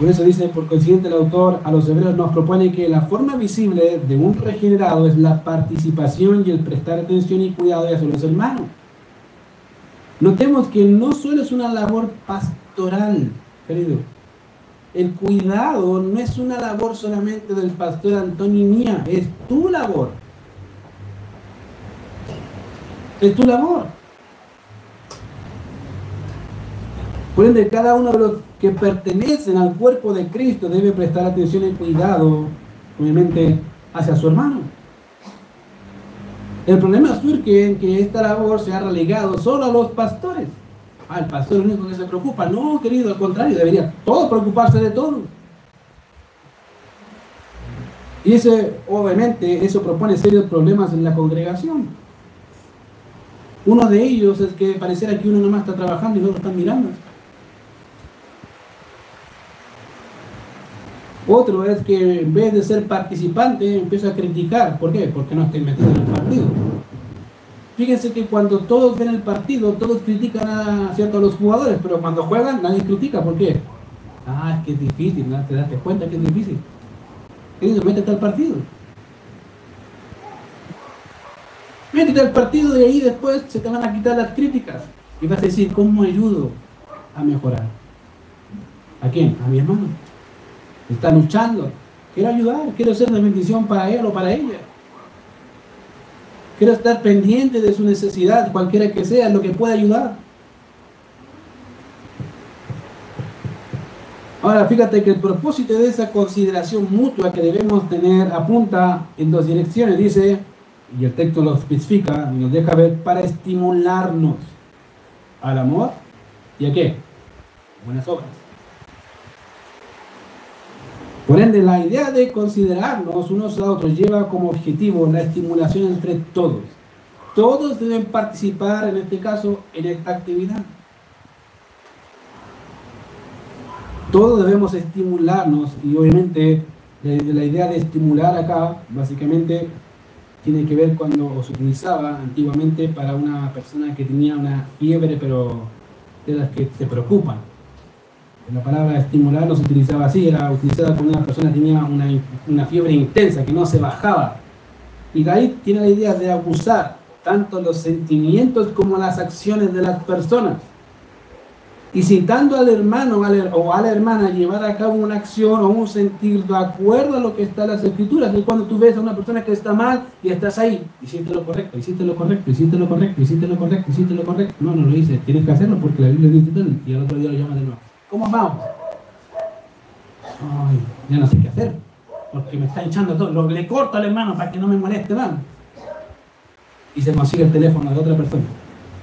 Por eso dice, por consiguiente, el autor a los hebreos nos propone que la forma visible de un regenerado es la participación y el prestar atención y cuidado de los hermanos. Notemos que no solo es una labor pastoral, querido. El cuidado no es una labor solamente del pastor Antonio mía, es tu labor. Es tu labor. Por ende, cada uno de los que pertenecen al cuerpo de Cristo debe prestar atención y cuidado, obviamente, hacia su hermano. El problema surge en que esta labor se ha relegado solo a los pastores. Ah, el pastor es único que se preocupa. No, querido, al contrario, debería todo preocuparse de todo. Y ese, obviamente, eso propone serios problemas en la congregación. Uno de ellos es que pareciera que uno nomás está trabajando y no lo están mirando. Otro es que en vez de ser participante empieza a criticar. ¿Por qué? Porque no estoy metido en el partido. Fíjense que cuando todos ven el partido, todos critican a, ¿cierto? los jugadores, pero cuando juegan nadie critica. ¿Por qué? Ah, es que es difícil, te das cuenta que es difícil. Ellos métete al partido. Métete al partido y ahí después se te van a quitar las críticas. Y vas a decir, ¿cómo ayudo a mejorar? ¿A quién? A mi hermano está luchando. Quiero ayudar, quiero ser de bendición para él o para ella. Quiero estar pendiente de su necesidad, cualquiera que sea, lo que pueda ayudar. Ahora, fíjate que el propósito de esa consideración mutua que debemos tener apunta en dos direcciones. Dice, y el texto lo especifica nos deja ver, para estimularnos al amor y a qué? Buenas obras. Por ende, la idea de considerarnos unos a otros lleva como objetivo la estimulación entre todos. Todos deben participar, en este caso, en esta actividad. Todos debemos estimularnos y obviamente la idea de estimular acá, básicamente, tiene que ver cuando se utilizaba antiguamente para una persona que tenía una fiebre, pero de las que te preocupan la palabra estimular no se utilizaba así, era utilizada cuando una persona tenía una, fiebre intensa que no se bajaba. Y ahí tiene la idea de abusar tanto los sentimientos como las acciones de las personas. Y citando al hermano o a la hermana llevar a cabo una acción o un sentir de acuerdo a lo que está en las escrituras. Y cuando tú ves a una persona que está mal y estás ahí, hiciste lo correcto, hiciste lo correcto, hiciste lo correcto, hiciste lo correcto, hiciste lo correcto. No, no lo hice, tienes que hacerlo porque la Biblia dice tal y al otro día lo llama de nuevo. ¿Cómo vamos? Ay, ya no sé qué hacer, porque me está hinchando todo. le corto al hermano para que no me moleste más. Y se consigue el teléfono de otra persona.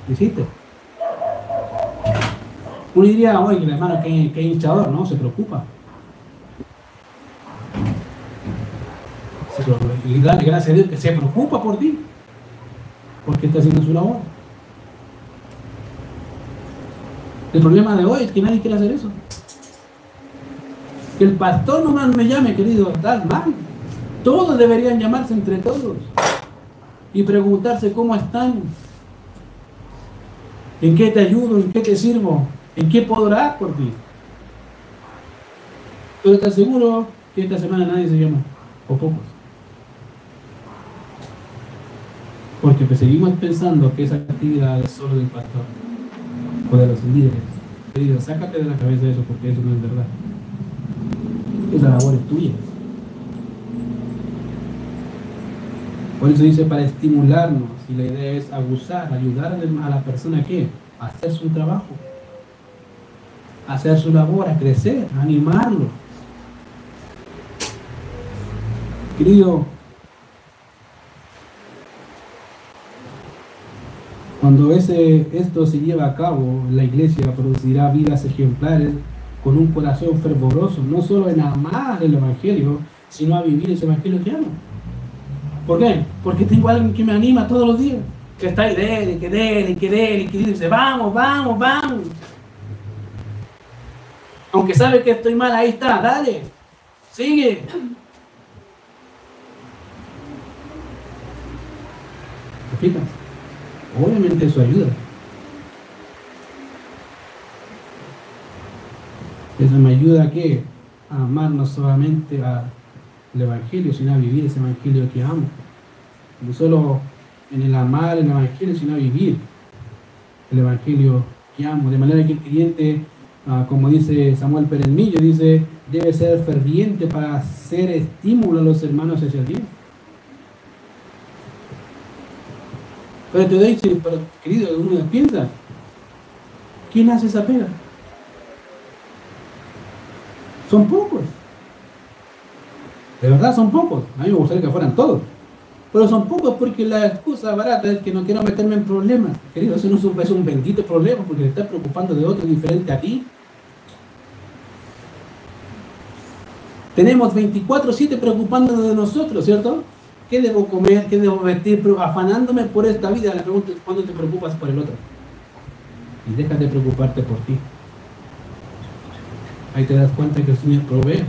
¿Hiciste? Uno diría, oye, hermano, qué, qué hinchador, ¿no? Se preocupa. y dale gracias a Dios que se preocupa por ti, porque está haciendo su labor. El problema de hoy es que nadie quiere hacer eso. Que el pastor nomás me llame, querido, tal mal. Todos deberían llamarse entre todos y preguntarse cómo están, en qué te ayudo, en qué te sirvo, en qué puedo orar por ti. Pero ¿estás seguro que esta semana nadie se llama? O pocos. Porque seguimos pensando que esa actividad es solo del pastor o de los líderes. Querido, sácate de la cabeza eso porque eso no es verdad. Esa labor es tuya. Por eso dice para estimularnos y la idea es abusar, ayudar a la persona que a hacer su trabajo, hacer su labor, a crecer, a animarlo. Querido, cuando ese, esto se lleva a cabo, la iglesia producirá vidas ejemplares con un corazón fervoroso, no solo en amar el Evangelio, sino a vivir ese Evangelio que amo. ¿Por qué? Porque tengo alguien que me anima todos los días. Que está ahí, dele, que dele, que dele, que dice, vamos, vamos, vamos. Aunque sabe que estoy mal, ahí está, dale. Sigue. ¿Te fijas? Obviamente eso ayuda. Eso me ayuda a qué? A amar no solamente a el Evangelio, sino a vivir ese Evangelio que amo. No solo en el amar el Evangelio, sino a vivir el Evangelio que amo. De manera que el cliente, ah, como dice Samuel Perelmillo, dice, debe ser ferviente para hacer estímulo a los hermanos hacia Dios. Pero te doy, pero, querido, uno piensa, ¿quién hace esa pega? Son pocos. De verdad son pocos. A mí me gustaría que fueran todos. Pero son pocos porque la excusa barata es que no quiero meterme en problemas. Querido, eso no es un, bendito problema porque te estás preocupando de otro diferente a ti. Tenemos 24-7 preocupándonos de nosotros, ¿cierto? ¿Qué debo comer? ¿Qué debo vestir? Afanándome por esta vida. La pregunta es, ¿cuándo te preocupas por el otro? Y deja de preocuparte por ti. Ahí te das cuenta que el Señor provee.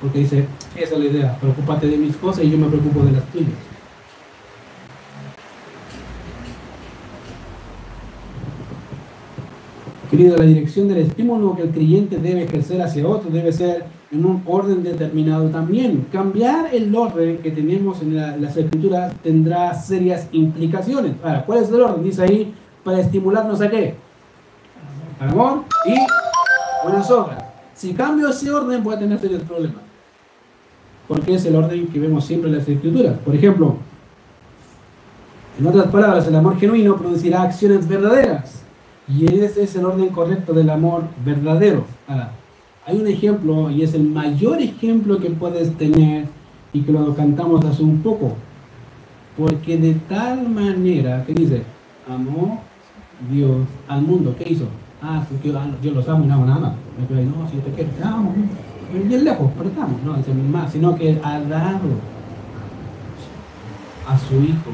Porque dice, esa es la idea, preocúpate de mis cosas y yo me preocupo de las tuyas. Querido, la dirección del estímulo que el creyente debe ejercer hacia otro debe ser en un orden determinado también. Cambiar el orden que tenemos en las escrituras tendrá serias implicaciones. Ahora, ¿cuál es el orden? Dice ahí, para estimularnos a qué? Al amor y buenas obras. Si cambio ese orden, voy a tener serios problemas porque es el orden que vemos siempre en las escrituras. Por ejemplo, en otras palabras, el amor genuino producirá acciones verdaderas. Y ese es el orden correcto del amor verdadero. Ahora, hay un ejemplo, y es el mayor ejemplo que puedes tener, y que lo cantamos hace un poco. Porque de tal manera, ¿qué dice? Amó Dios al mundo. ¿Qué hizo? Ah, yo, los amo y no hago nada más. No, si yo te quiero, te amo bien lejos, pero estamos, no es más, sino que ha dado a su Hijo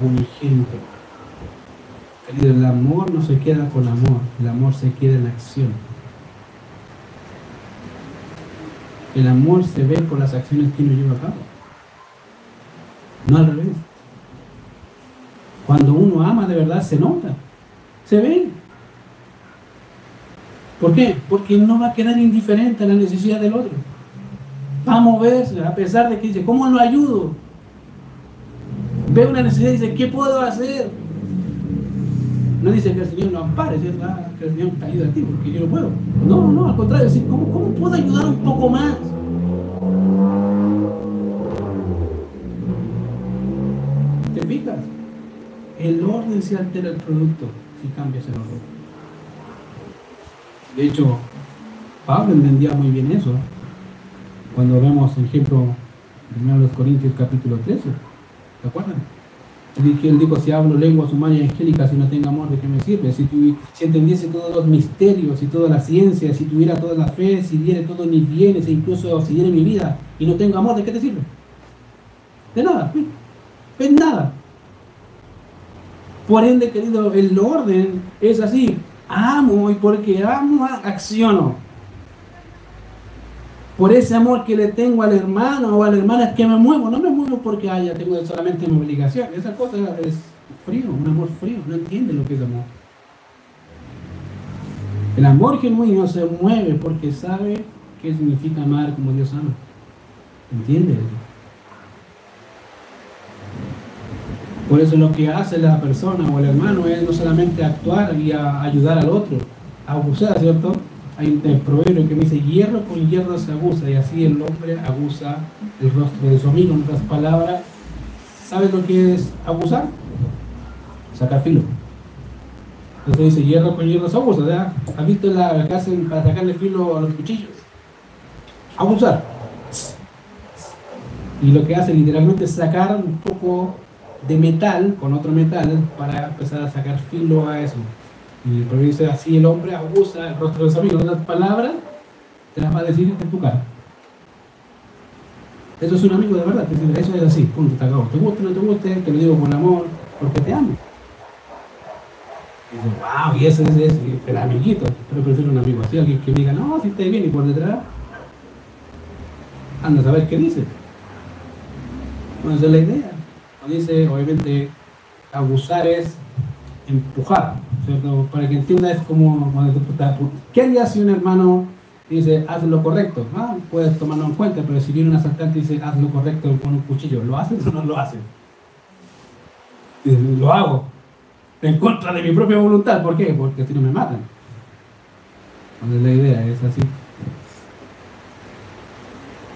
unigénito. El amor no se queda con amor, el amor se queda en acción. El amor se ve por las acciones que uno lleva a cabo. No al revés. Cuando uno ama de verdad se nota, se ve. ¿Por qué? Porque no va a quedar indiferente a la necesidad del otro. Va a moverse, a pesar de que dice, ¿cómo lo ayudo? Ve una necesidad y dice, ¿qué puedo hacer? No dice que el Señor no ampare, ah, que el Señor te ayude a ti porque yo no puedo. No, no, al contrario, decir, ¿cómo, ¿cómo puedo ayudar un poco más? ¿Te fijas? El orden se altera el producto si cambias el orden. De hecho, Pablo entendía muy bien eso. Cuando vemos, por ejemplo, en los Corintios capítulo 13, ¿te acuerdan? Él dijo, si hablo lenguas humanas y angélicas y no tengo amor, ¿de qué me sirve? Si, si entendiese todos los misterios y toda la ciencia, si tuviera toda la fe, si diera todos mis bienes e incluso si diera mi vida y no tengo amor, ¿de qué te sirve? De nada, de nada. Por ende, querido, el orden es así amo y porque amo acciono. Por ese amor que le tengo al hermano o a la hermana es que me muevo. No me muevo porque haya, tengo solamente mi obligación. Esa cosa es frío, un amor frío. No entiende lo que es amor. El amor genuino se mueve porque sabe qué significa amar como Dios ama. ¿Entiendes? Por eso lo que hace la persona o el hermano es no solamente actuar y ayudar al otro, a abusar, ¿cierto? Hay un proverbio que me dice, hierro con hierro se abusa y así el hombre abusa el rostro de su amigo. En otras palabras, ¿sabes lo que es abusar? Sacar filo. Entonces dice, hierro con hierro se abusa, ¿verdad? ¿Has visto la que hacen para sacarle filo a los cuchillos? Abusar. Y lo que hace literalmente es sacar un poco de metal con otro metal para empezar a sacar filo a eso. Y el dice así el hombre abusa el rostro de su amigo. Otras palabras te las va a decir en tu cara. Eso es un amigo de verdad. Eso es así, punto, te acabo. Te guste no te guste, te lo digo con amor, porque te amo. Y dice, wow, y ese es, el amiguito. Pero prefiero un amigo así, alguien que diga, no, si está bien y por detrás, anda a saber qué dice. Bueno, esa es la idea dice, obviamente, abusar es empujar, ¿cierto? Para que entiendas como, ¿qué haría si un hermano dice, haz lo correcto? Ah, puedes tomarlo en cuenta, pero si viene un asaltante y dice, haz lo correcto con un cuchillo, ¿lo haces o no lo haces? lo hago, en contra de mi propia voluntad, ¿por qué? Porque si no me matan. Entonces la idea es así.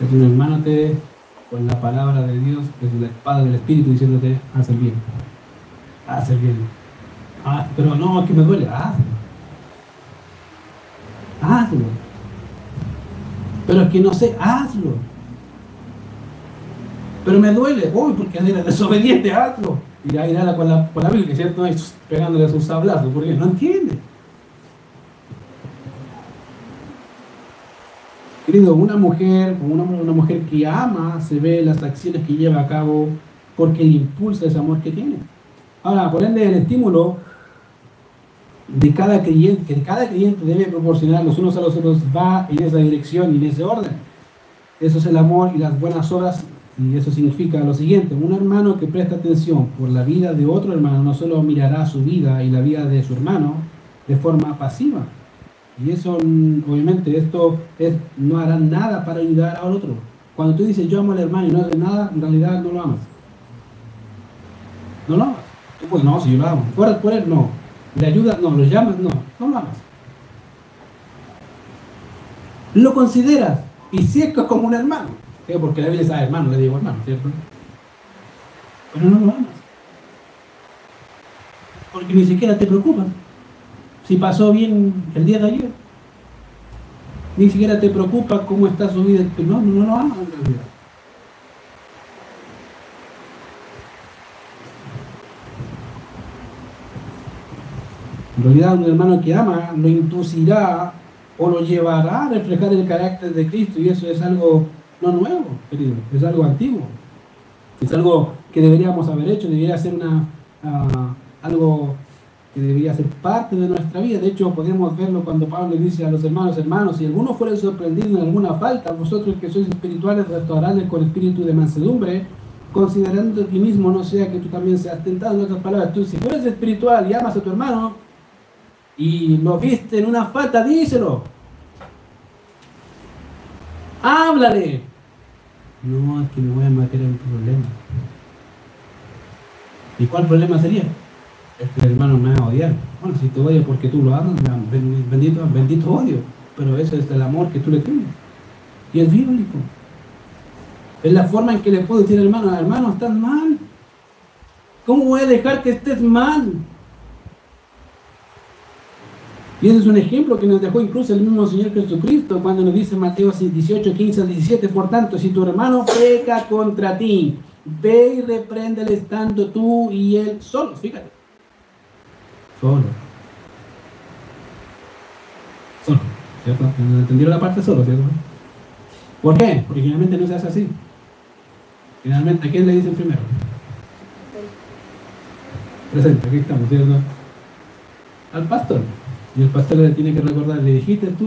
Es un hermano te con la palabra de Dios, es la espada del Espíritu, diciéndote, haz el bien. Haz el bien. Ah, pero no, es que me duele. Hazlo. Hazlo. Pero es que no sé, hazlo. Pero me duele. Uy, porque eres desobediente, hazlo. Y ahí nada con la, con la Biblia, ¿cierto? pegándole a sus sablazos, porque no entiende. Querido, una mujer, una, una mujer que ama, se ve las acciones que lleva a cabo porque le impulsa ese amor que tiene. Ahora, por ende, el estímulo de cada creyente, que cada creyente debe proporcionar los unos a los otros, va en esa dirección y en ese orden. Eso es el amor y las buenas obras, y eso significa lo siguiente, un hermano que presta atención por la vida de otro hermano no solo mirará su vida y la vida de su hermano de forma pasiva, y eso, mm, obviamente, esto es, no hará nada para ayudar al otro. Cuando tú dices yo amo al hermano y no haces nada, en realidad no lo amas. No lo amas. Pues no, si yo lo amo. Por, por él, no. Le ayudas, no. Lo llamas, no. No lo amas. Lo consideras. Y si es como un hermano. Porque la Biblia sabe hermano, le digo hermano, ¿cierto? Pero no lo amas. Porque ni siquiera te preocupas si pasó bien el día de ayer. Ni siquiera te preocupa cómo está su vida. No, no lo amas en realidad. Realidad un hermano que ama lo inducirá o lo llevará a reflejar el carácter de Cristo y eso es algo no nuevo, querido, es algo antiguo. Es algo que deberíamos haber hecho, debería ser una, ah, algo que debería ser parte de nuestra vida. De hecho, podemos verlo cuando Pablo le dice a los hermanos, hermanos, si alguno fuera sorprendido en alguna falta, vosotros que sois espirituales, restauradles con espíritu de mansedumbre, considerando a ti mismo, no sea que tú también seas tentado. En otras palabras, tú si tú eres espiritual y amas a tu hermano y lo viste en una falta, díselo. Háblale. No, es que me voy a meter en un problema. ¿Y cuál problema sería? este hermano me va a odiar. Bueno, si te odia porque tú lo amas, bendito, bendito odio. Pero ese es el amor que tú le tienes. Y es bíblico. Es la forma en que le puedo decir, hermano, hermano, estás mal. ¿Cómo voy a dejar que estés mal? Y ese es un ejemplo que nos dejó incluso el mismo Señor Jesucristo cuando nos dice Mateo 18, 15 17, por tanto, si tu hermano peca contra ti, ve y repréndele estando tú y él solos, fíjate. Solo. Solo, ¿cierto? ¿Entendieron la parte solo, cierto? ¿Por qué? Porque generalmente no se hace así. Generalmente, ¿a quién le dicen primero? Presente, aquí estamos, ¿cierto? Al pastor. Y el pastor le tiene que recordar, ¿le dijiste tú?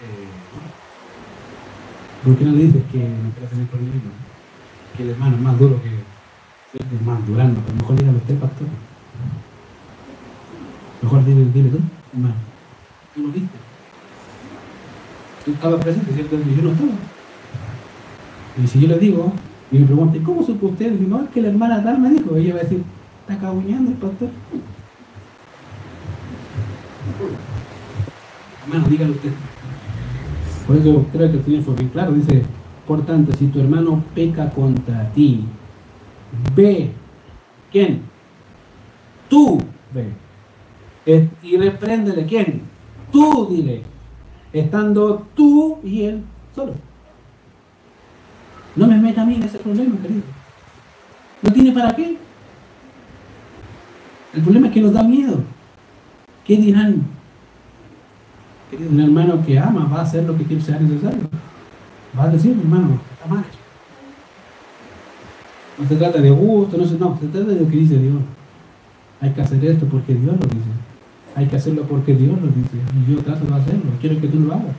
Eh, ¿Por qué no le dices que no quieres tener problema? Que el hermano es más duro que el más durando, a lo mejor dígame usted, pastor. Mejor dile, dile tú, hermano. Tú lo viste. Tú estabas presente, ¿cierto? Y yo no estaba. Y si yo le digo, y me pregunto, ¿cómo supo usted? Y no, es que la hermana tal me dijo. Ella va a decir, está cabuñando el pastor. Hermano, dígalo usted. Por eso creo que el Señor fue bien claro. Dice, por tanto, si tu hermano peca contra ti, ve. ¿Quién? Tú ve. Y repréndele. ¿Quién? Tú dile. Estando tú y él solo. No me meta a mí en ese problema, querido. No tiene para qué. El problema es que nos da miedo. ¿Qué dirán? un hermano que ama va a hacer lo que quiere sea necesario. Va a decir, hermano, está mal. No se trata de gusto, no se, no, se trata de lo que dice Dios. Hay que hacer esto porque Dios lo dice. Hay que hacerlo porque Dios lo dice. Y yo trato de hacerlo. Quiero que tú lo hagas.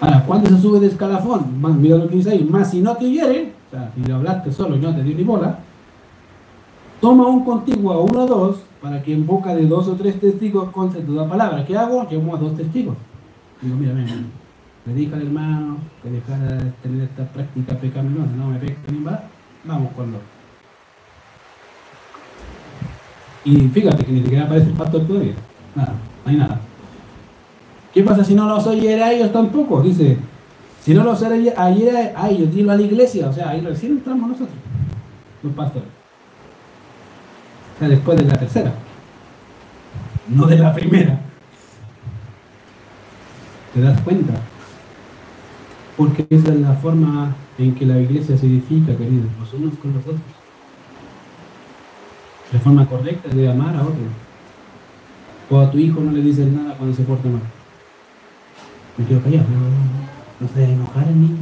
Ahora, cuando se sube de escalafón, mira lo que dice ahí, más si no te oyere, o sea, si le hablaste solo y no te dio ni bola, toma un contiguo a uno o dos para que en boca de dos o tres testigos conste toda palabra. ¿Qué hago? Llamo a dos testigos. Digo, mira, mira, dije al hermano que dejara de tener esta práctica pecaminosa, no me peca ni va, vamos con los. Y fíjate que ni siquiera aparece el pastor todavía. Nada, no hay nada. ¿Qué pasa si no los oyera a ellos tampoco? Dice, si no los oyera a ellos, dilo a la iglesia. O sea, ahí recién entramos nosotros, los pastores después de la tercera, no de la primera. ¿Te das cuenta? Porque esa es la forma en que la iglesia se edifica, queridos, los unos con los otros. La forma correcta de amar a otros. O a tu hijo no le dices nada cuando se porta mal. Me quiero callar, no, no se enojar el niño,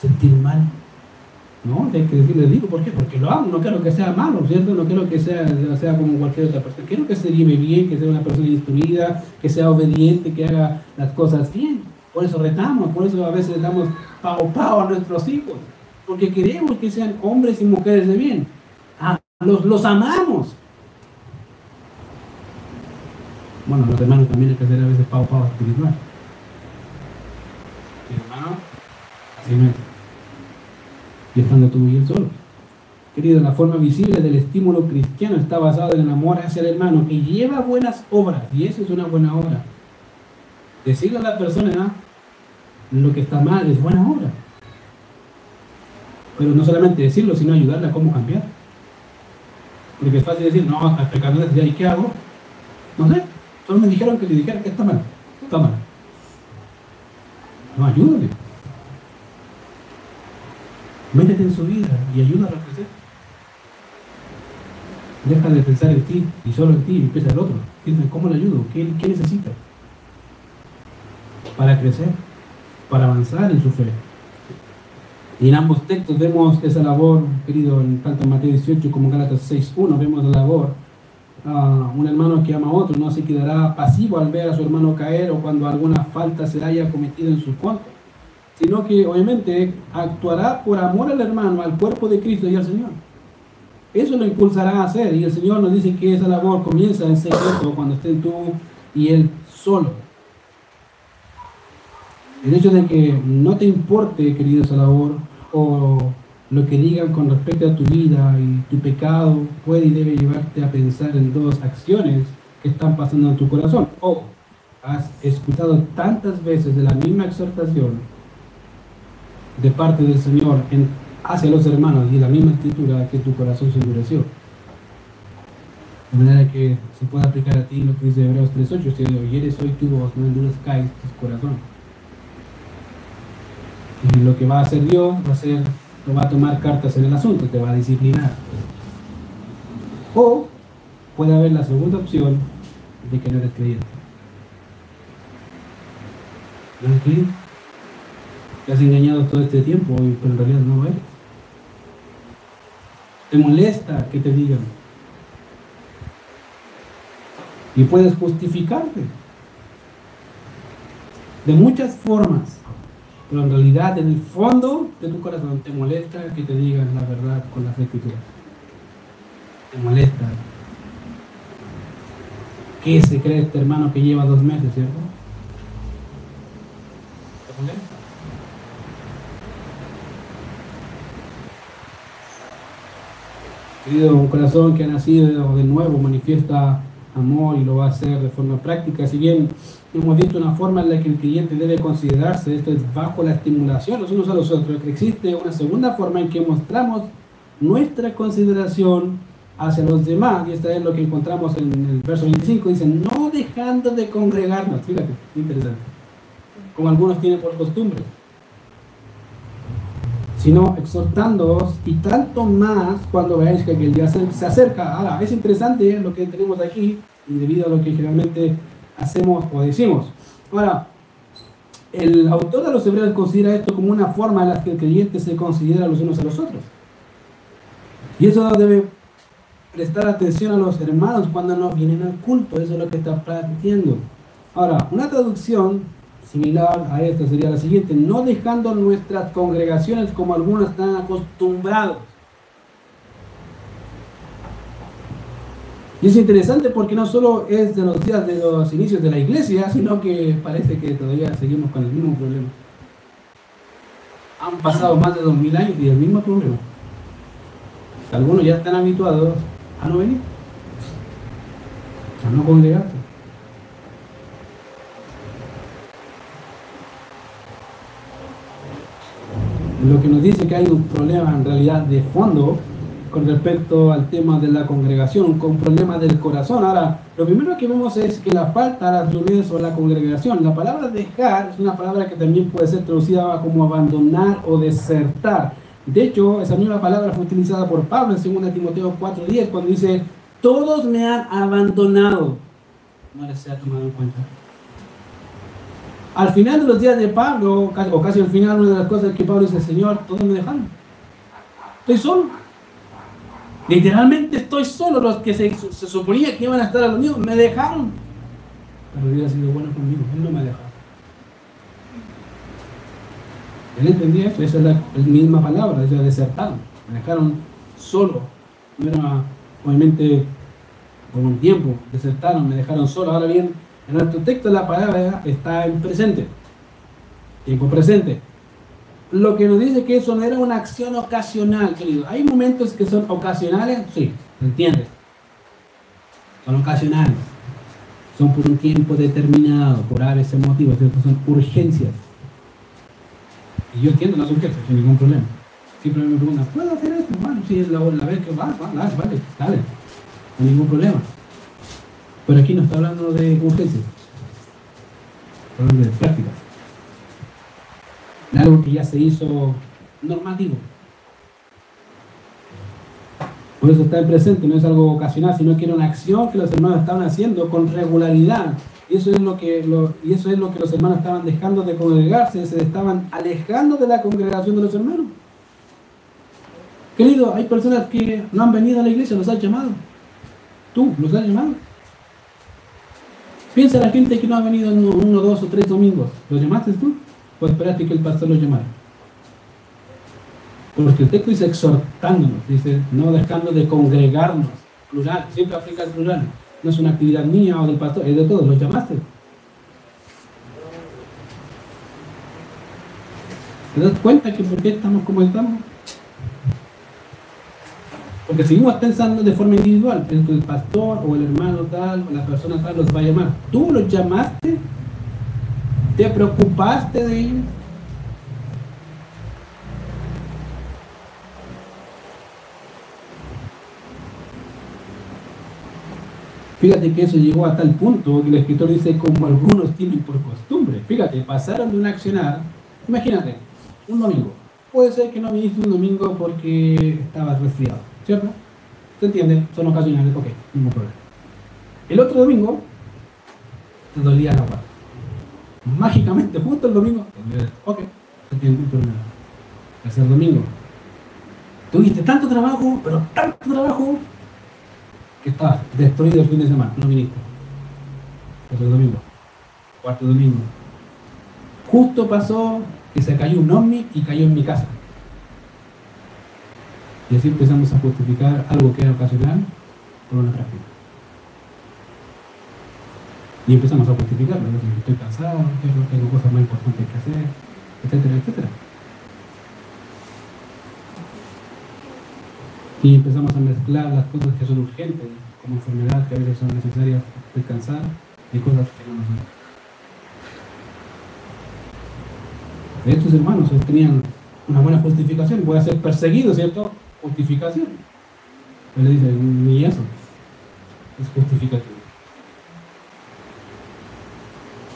sentir mal. No, hay que decirle, digo, ¿por qué? Porque lo amo, no quiero que sea malo, ¿cierto? No quiero que sea, sea como cualquier otra persona. Quiero que se lleve bien, que sea una persona instruida, que sea obediente, que haga las cosas bien. Por eso retamos, por eso a veces damos pao pao a nuestros hijos. Porque queremos que sean hombres y mujeres de bien. Ah, los, los amamos. Bueno, los hermanos también hay que hacer a veces pao pao espiritual. hermano, así no y estando tú y él solo. Querido, la forma visible del estímulo cristiano está basada en el amor hacia el hermano que lleva buenas obras, y eso es una buena obra. Decirle a la persona lo que está mal es buena obra. Pero no solamente decirlo, sino ayudarle a cómo cambiar. Porque es fácil decir, no, al pecador ¿y qué hago? No sé, solo me dijeron que le dijera que está mal. Está mal. No, ayúdale. Métete en su vida y ayúdalo a crecer. Deja de pensar en ti y solo en ti y empieza el otro. Piensa en cómo le ayudo, qué, qué necesita para crecer, para avanzar en su fe. Y en ambos textos vemos esa labor, querido, tanto en Mateo 18 como Gálatas 6.1, vemos la labor. Uh, un hermano que ama a otro no se quedará pasivo al ver a su hermano caer o cuando alguna falta se haya cometido en su contra sino que obviamente actuará por amor al hermano, al cuerpo de Cristo y al Señor. Eso lo impulsará a hacer y el Señor nos dice que esa labor comienza en secreto cuando estén tú y Él solo. El hecho de que no te importe, querido, esa labor o lo que digan con respecto a tu vida y tu pecado puede y debe llevarte a pensar en dos acciones que están pasando en tu corazón. O has escuchado tantas veces de la misma exhortación de parte del Señor hacia los hermanos y la misma escritura que tu corazón se endureció. De manera que se pueda aplicar a ti lo que dice Hebreos 3.8, si oyeres hoy tu voz, no endurezcáis tu corazón. Y lo que va a hacer Dios va a ser, va a tomar cartas en el asunto, te va a disciplinar. O puede haber la segunda opción de que no eres creyente. ¿No eres creyente? Te has engañado todo este tiempo, pero en realidad no eres. Te molesta que te digan. Y puedes justificarte. De muchas formas. Pero en realidad, en el fondo de tu corazón, te molesta que te digan la verdad con las escrituras. Te molesta ¿Qué se cree este hermano que lleva dos meses, cierto? Un corazón que ha nacido de nuevo manifiesta amor y lo va a hacer de forma práctica. Si bien hemos visto una forma en la que el cliente debe considerarse, esto es bajo la estimulación los unos a los otros, que existe una segunda forma en que mostramos nuestra consideración hacia los demás, y esta es lo que encontramos en el verso 25, dice, no dejando de congregarnos, fíjate, interesante, como algunos tienen por costumbre, sino exhortándoos y tanto más cuando veáis que el día se acerca. Ahora, es interesante lo que tenemos aquí, debido a lo que generalmente hacemos o decimos. Ahora, el autor de los hebreos considera esto como una forma en la que el creyente se considera los unos a los otros. Y eso debe prestar atención a los hermanos cuando nos vienen al culto, eso es lo que está planteando. Ahora, una traducción similar a esta sería la siguiente, no dejando nuestras congregaciones como algunos están acostumbrados. Y es interesante porque no solo es de los días de los inicios de la iglesia, sino que parece que todavía seguimos con el mismo problema. Han pasado más de dos mil años y el mismo problema. Algunos ya están habituados a no venir, a no congregarse. Lo que nos dice que hay un problema en realidad de fondo con respecto al tema de la congregación, con problemas del corazón. Ahora, lo primero que vemos es que la falta de las reuniones o la congregación, la palabra dejar es una palabra que también puede ser traducida como abandonar o desertar. De hecho, esa misma palabra fue utilizada por Pablo en 2 Timoteo 4.10 cuando dice, todos me han abandonado. No les se ha tomado en cuenta. Al final de los días de Pablo, o casi al final, una de las cosas que Pablo dice, Señor, todos me dejaron. Estoy solo. Literalmente estoy solo. Los que se, suponía que iban a estar a los míos me dejaron. Pero hubiera sido bueno conmigo. Él no me ha dejado. Él entendía eso. Esa es la, misma palabra. Esa desertaron. Me dejaron solo. No era, obviamente, por un tiempo. Desertaron, me dejaron solo. Ahora bien, en nuestro texto la palabra está en presente. Tiempo presente lo que nos dice que eso no era una acción ocasional, querido. Hay momentos que son ocasionales, sí, ¿entiendes? Son ocasionales. Son por un tiempo determinado, por a veces motivos, son urgencias. Y yo entiendo las urgencias, sin ningún problema. Siempre me preguntan, ¿puedo hacer esto? Bueno, si es la, vez que va, va, vale, dale, sin ningún problema. Pero aquí no está hablando de urgencias, está hablando de prácticas algo que ya se hizo normativo. Por eso está en presente, no es algo ocasional, sino que era una acción que los hermanos estaban haciendo con regularidad. Y eso es lo que, y eso es lo que los hermanos estaban dejando de congregarse, se estaban alejando de la congregación de los hermanos. Querido, hay personas que no han venido a la iglesia, los has llamado. Tú, los has llamado. Piensa la gente que no ha venido uno, dos o tres domingos. ¿Los llamaste tú? o esperaste que el pastor lo llamara? Porque el texto dice exhortándonos, dice no dejando de congregarnos, plural, siempre aplica el plural. No es una actividad mía o del pastor, es de todos, los llamaste. ¿Te das cuenta que por qué estamos como estamos? Porque seguimos pensando de forma individual, que el pastor o el hermano tal o la persona tal los va a llamar. Tú los llamaste ¿Te preocupaste de ellos? Fíjate que eso llegó a tal punto que el escritor dice como algunos tienen por costumbre. Fíjate, pasaron de un accionar, imagínate, un domingo. Puede ser que no viniste un domingo porque estabas resfriado, ¿cierto? ¿Se entiende? Son ocasionales, ok, ningún problema. El otro domingo te dolía la guarda mágicamente, justo el domingo, ok, es el domingo. Tuviste tanto trabajo, pero tanto trabajo, que estás destruido el fin de semana, no viniste. El domingo, cuarto domingo. Justo pasó que se cayó un ovni y cayó en mi casa. Y así empezamos a justificar algo que era ocasional por una práctica. Y empezamos a justificar, estoy cansado, tengo cosas más importantes que hacer, etcétera, etcétera. Y empezamos a mezclar las cosas que son urgentes, como enfermedad que a veces son necesarias descansar, y cosas que no lo son. Estos hermanos tenían una buena justificación, voy a ser perseguido, ¿cierto? Justificación. Él le dice, ni eso, es justificativo.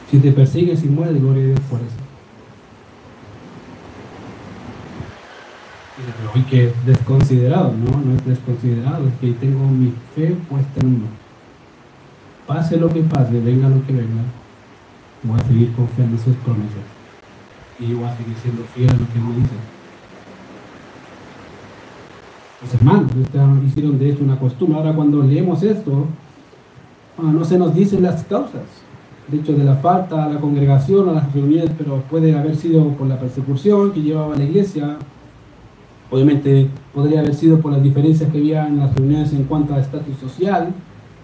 Si te persigues y mueres, gloria a Dios por eso. pero hoy que desconsiderado, no, no es desconsiderado, es que tengo mi fe puesta en uno. Pase lo que pase, venga lo que venga, voy a seguir confiando en sus promesas. Y voy a seguir siendo fiel a lo que me dice. Los hermanos hicieron de esto una costumbre. Ahora cuando leemos esto, ah, no se nos dicen las causas. De hecho, de la falta a la congregación, a las reuniones, pero puede haber sido por la persecución que llevaba la iglesia, Obviamente podría haber sido por las diferencias que había en las reuniones en cuanto a estatus social.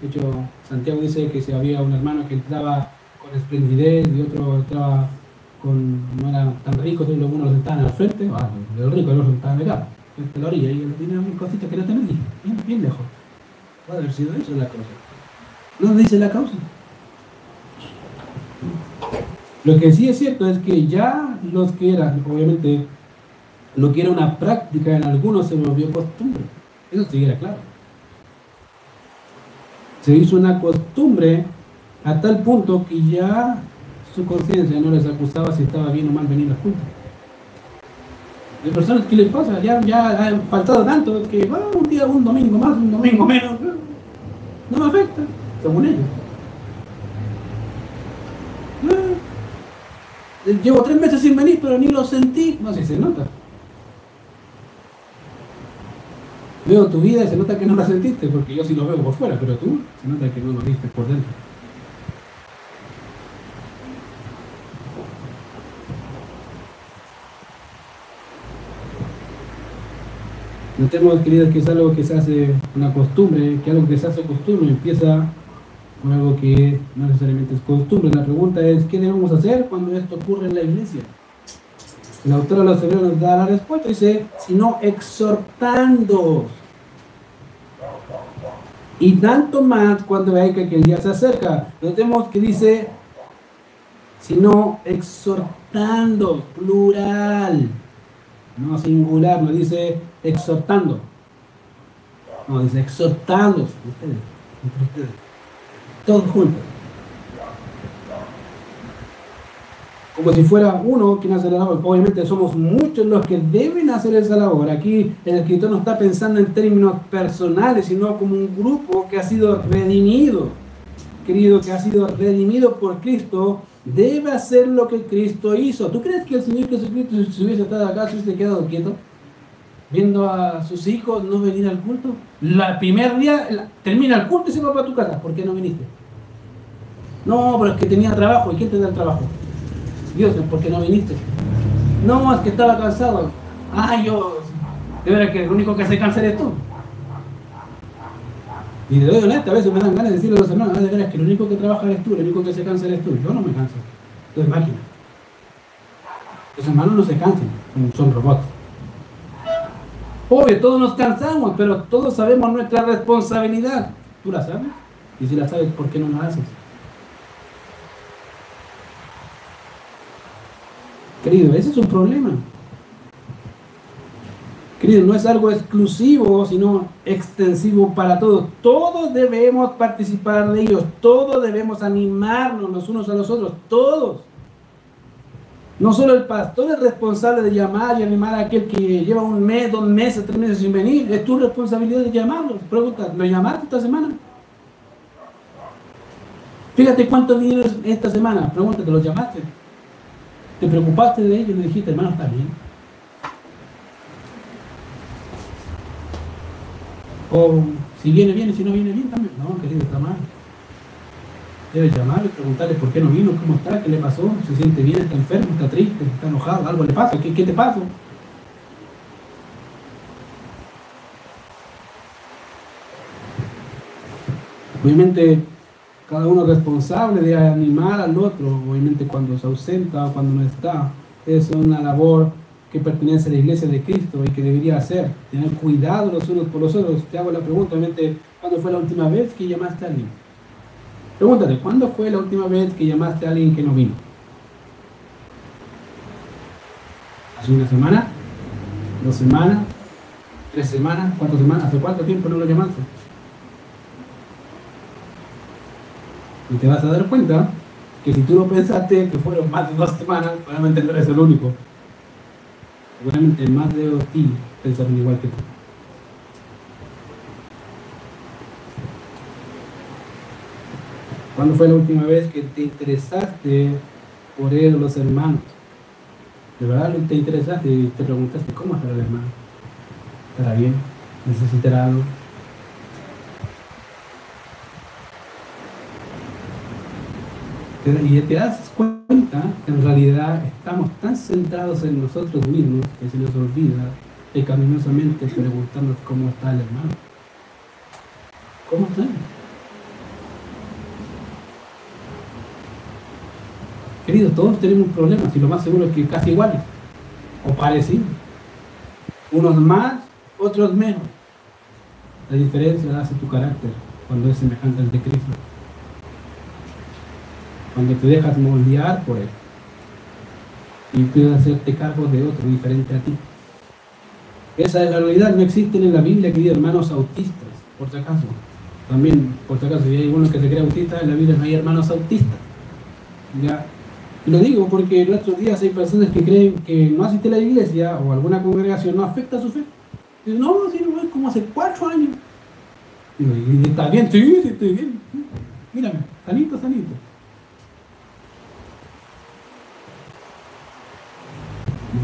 De hecho, Santiago dice que si había un hermano que entraba con esplendidez y otro entraba con, no era tan rico, uno lo sentaban al frente, ah, el rico el otro sentaba acá, la orilla, y él tenía un que no te bien, bien lejos. Puede haber sido eso la causa. No dice la causa. Lo que sí es cierto es que ya los que eran, obviamente, lo que era una práctica en algunos se volvió costumbre. Eso sí era claro. Se hizo una costumbre a tal punto que ya su conciencia no les acusaba si estaba bien o mal venir a culto. Hay personas que les pasa, ya, han faltado tanto que un día, un domingo más, un domingo menos, no me afecta, según ellos. Eh, llevo tres meses sin venir, pero ni lo sentí. No sé si se nota. Veo tu vida y se nota que no la sentiste, porque yo sí lo veo por fuera, pero tú se nota que no lo viste por dentro. Notemos, queridos, que es algo que se hace una costumbre, que algo que se hace costumbre empieza con algo que no necesariamente es costumbre. La pregunta es, ¿qué debemos hacer cuando esto ocurre en la iglesia? El autor de los hebreos nos da la respuesta, dice, sino exhortando. Y tanto más cuando veáis que el día se acerca. Notemos que dice, sino exhortando, plural, no singular, no dice exhortando. No, dice exhortando, ustedes, entre ustedes, todos juntos. como si fuera uno quien hace la labor. Obviamente somos muchos los que deben hacer esa labor. Aquí el escritor no está pensando en términos personales, sino como un grupo que ha sido redimido. Querido, que ha sido redimido por Cristo, debe hacer lo que Cristo hizo. ¿Tú crees que el Señor Jesucristo, si hubiese estado acá, se hubiese quedado quieto? Viendo a sus hijos no venir al culto. El primer día termina el culto y se va para tu casa. ¿Por qué no viniste? No, pero es que tenía trabajo. ¿Y quién te da el trabajo? Dios, ¿por qué no viniste? No, es que estaba cansado. Ah, yo, de verdad que el único que se cansa eres tú. Y de doy honesta, a veces me dan ganas de decirle a los hermanos, ah, de veras que el único que trabaja eres tú, el único que se cansa eres tú. Yo no me canso. Eres máquina. Los hermanos no se cansan, son robots. Obvio, todos nos cansamos, pero todos sabemos nuestra responsabilidad. ¿Tú la sabes? Y si la sabes, ¿por qué no la haces? Querido, ese es un problema. No es algo exclusivo, sino extensivo para todos. Todos debemos participar de ellos, todos debemos animarnos los unos a los otros, todos. No solo el pastor es responsable de llamar y animar a aquel que lleva un mes, dos meses, tres meses sin venir. Es tu responsabilidad de llamarlo. Pregunta, ¿lo llamaste esta semana? Fíjate cuántos vinieron esta semana. Pregúntate, ¿los llamaste? Te preocupaste de ellos y le dijiste, hermano, está bien. O si viene bien y si no viene bien también. No, querido, está mal. Debes llamarle, preguntarle por qué no vino, cómo está, qué le pasó, se siente bien, está enfermo, está triste, está enojado, algo le pasa, ¿qué, qué te pasa? Obviamente cada uno responsable de animar al otro, obviamente cuando se ausenta o cuando no está. Es una labor que pertenece a la iglesia de Cristo y que debería hacer, tener cuidado los unos por los otros. Te hago la pregunta, obviamente, ¿cuándo fue la última vez que llamaste a alguien? Pregúntate, ¿cuándo fue la última vez que llamaste a alguien que no vino? ¿Hace una semana? ¿Dos semanas? ¿Tres semanas? ¿Cuatro semanas? ¿Hace cuánto tiempo no lo llamaste? Y te vas a dar cuenta que si tú no pensaste que fueron más de dos semanas, probablemente no eres el único. Seguramente más de ti pensaron igual que tú. ¿Cuándo fue la última vez que te interesaste por él los hermanos? De verdad te interesaste y te preguntaste cómo estará el hermano. ¿Estará bien? ¿Necesitará algo? Y te das cuenta que en realidad estamos tan centrados en nosotros mismos que se nos olvida pecaminosamente preguntarnos cómo está el hermano. ¿Cómo está? Queridos, todos tenemos problemas y lo más seguro es que casi iguales o parecidos. Unos más, otros menos. La diferencia hace tu carácter cuando es semejante al de Cristo cuando te dejas moldear por él y puedes hacerte cargo de otro diferente a ti. Esa es la realidad, no existen en la Biblia, queridos hermanos autistas, por si acaso. También, por si acaso, si hay uno que se cree autista, en la Biblia no hay hermanos autistas. ¿Ya? Y lo digo porque en nuestros días hay personas que creen que no asistir a la iglesia o alguna congregación no afecta a su fe. Dicen, no, si no, es como hace cuatro años. Y, está bien, sí, sí, estoy bien. Mírame, sanito, sanito.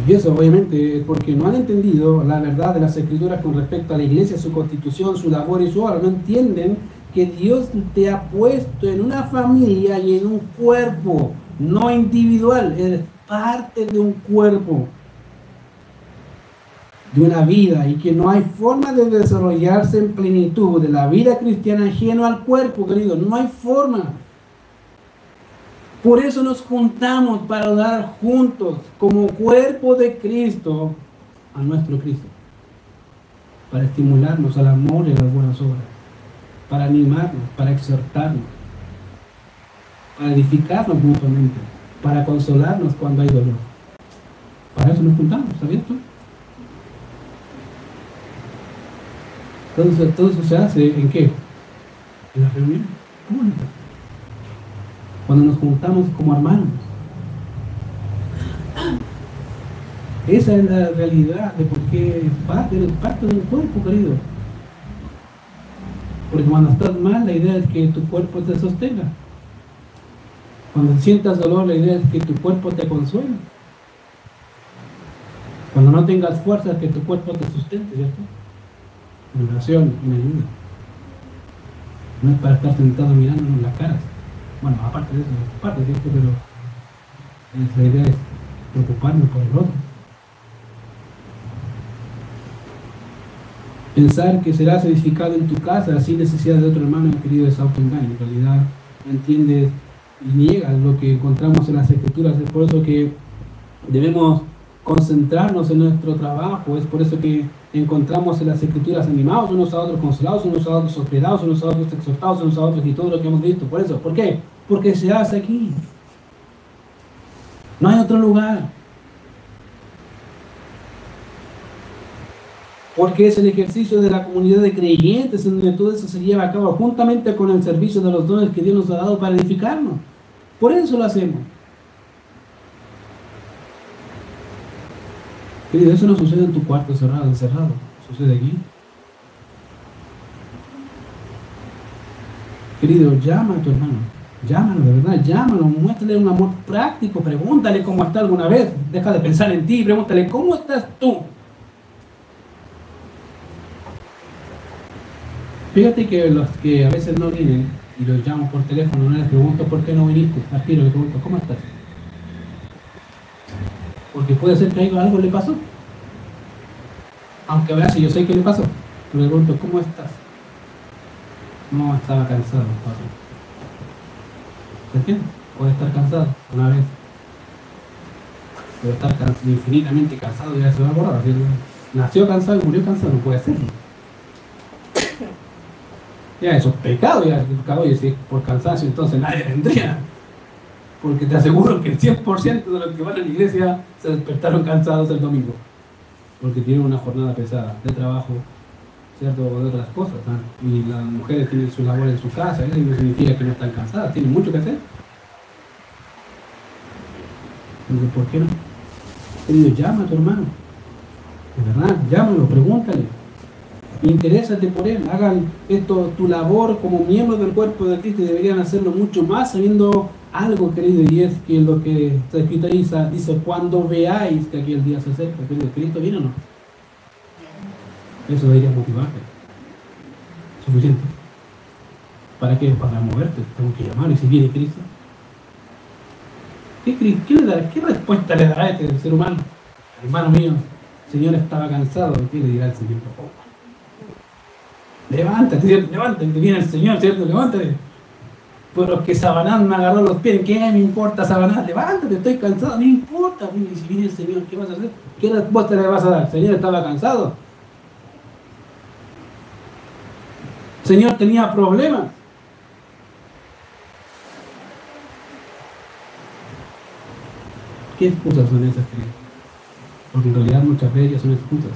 Y eso obviamente porque no han entendido la verdad de las escrituras con respecto a la iglesia, su constitución, su labor y su obra. No entienden que Dios te ha puesto en una familia y en un cuerpo, no individual, eres parte de un cuerpo, de una vida, y que no hay forma de desarrollarse en plenitud de la vida cristiana ajeno al cuerpo, querido, no hay forma. Por eso nos juntamos para dar juntos como cuerpo de Cristo a nuestro Cristo. Para estimularnos al amor y a las buenas obras. Para animarnos, para exhortarnos. Para edificarnos mutuamente. Para consolarnos cuando hay dolor. Para eso nos juntamos, ¿sabías tú? Todo eso se hace en qué? En la reunión. ¿Cómo cuando nos juntamos como hermanos. Esa es la realidad de por qué parte del parte del cuerpo, querido. Porque cuando estás mal, la idea es que tu cuerpo te sostenga. Cuando sientas dolor, la idea es que tu cuerpo te consuela. Cuando no tengas fuerza, que tu cuerpo te sustente, ¿cierto? En oración, en ayuda. No es para estar sentado mirándonos las caras. Bueno, aparte de eso, parte de esto, pero la idea es preocuparnos por el otro. Pensar que serás edificado en tu casa sin necesidad de otro hermano, querido, es autoengaño. En realidad, no entiendes y niegas lo que encontramos en las escrituras. Es por eso que debemos concentrarnos en nuestro trabajo. Es por eso que encontramos en las escrituras animados unos a otros, consolados unos a otros, hospedados unos a otros, exhortados unos a otros y todo lo que hemos visto. Por eso, ¿por qué? Porque se hace aquí. No hay otro lugar. Porque es el ejercicio de la comunidad de creyentes en donde todo eso se lleva a cabo juntamente con el servicio de los dones que Dios nos ha dado para edificarnos. Por eso lo hacemos. Querido, eso no sucede en tu cuarto cerrado, encerrado. Sucede aquí. Querido, llama a tu hermano. Llámalo, de verdad, llámalo, muéstrale un amor práctico, pregúntale cómo está alguna vez. Deja de pensar en ti, pregúntale cómo estás tú. Fíjate que los que a veces no vienen y los llamo por teléfono, no les pregunto por qué no viniste. Al tiro le pregunto, ¿cómo estás? Porque puede ser que algo le pasó. Aunque veas si yo sé qué le pasó. Le pregunto, ¿cómo estás? No, estaba cansado, padre. ¿Me entiendes? Puede estar cansado una vez. Puede estar infinitamente cansado y ya se va a borrar. Nació cansado y murió cansado, no puede serlo. Ya, eso es pecado, ya pecado, y si por cansancio entonces nadie vendría. Porque te aseguro que el 100% de los que van a la iglesia se despertaron cansados el domingo. Porque tienen una jornada pesada de trabajo, ¿cierto? De otras cosas. Y las mujeres tienen su labor en su casa, eso no significa que no están cansadas, tienen mucho que hacer. Entonces, ¿por qué no? Querido, llama a tu hermano. De verdad, llámalo, pregúntale interésate por él, hagan esto tu labor como miembro del cuerpo de Cristo y deberían hacerlo mucho más sabiendo algo, querido, y es que lo que está escrito dice, cuando veáis que aquí el día se acerca, querido, Cristo viene o no. Eso debería motivarte. Suficiente. ¿Para qué? Para moverte. Tengo que llamar y si viene Cristo. ¿Qué, qué, ¿Qué respuesta le dará a este ser humano? Hermano mío, el Señor estaba cansado. ¿Qué le dirá el Señor? levántate, ¿cierto? levántate, viene el Señor, ¿cierto? Levántate. Pero que Sabanás me agarró los pies, ¿qué me importa Sabanás? Levántate, estoy cansado, no importa. Si viene el Señor, ¿qué vas a hacer? ¿Qué respuesta le vas a dar? El Señor estaba cansado. Señor tenía problemas. ¿Qué excusas son esas, queridos? Porque en realidad muchas de ellas son excusas.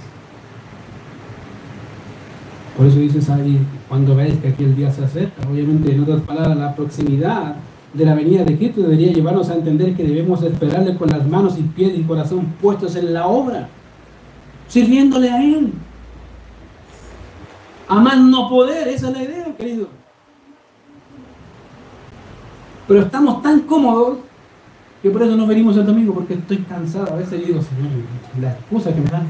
Por eso dices ahí, cuando veis que aquí el día se acerca, obviamente en otras palabras, la proximidad de la venida de Cristo debería llevarnos a entender que debemos esperarle con las manos y pies y corazón puestos en la obra, sirviéndole a Él. A más no poder, esa es la idea, querido. Pero estamos tan cómodos que por eso no venimos el domingo, porque estoy cansado. A veces digo, Señor, la excusa que me dan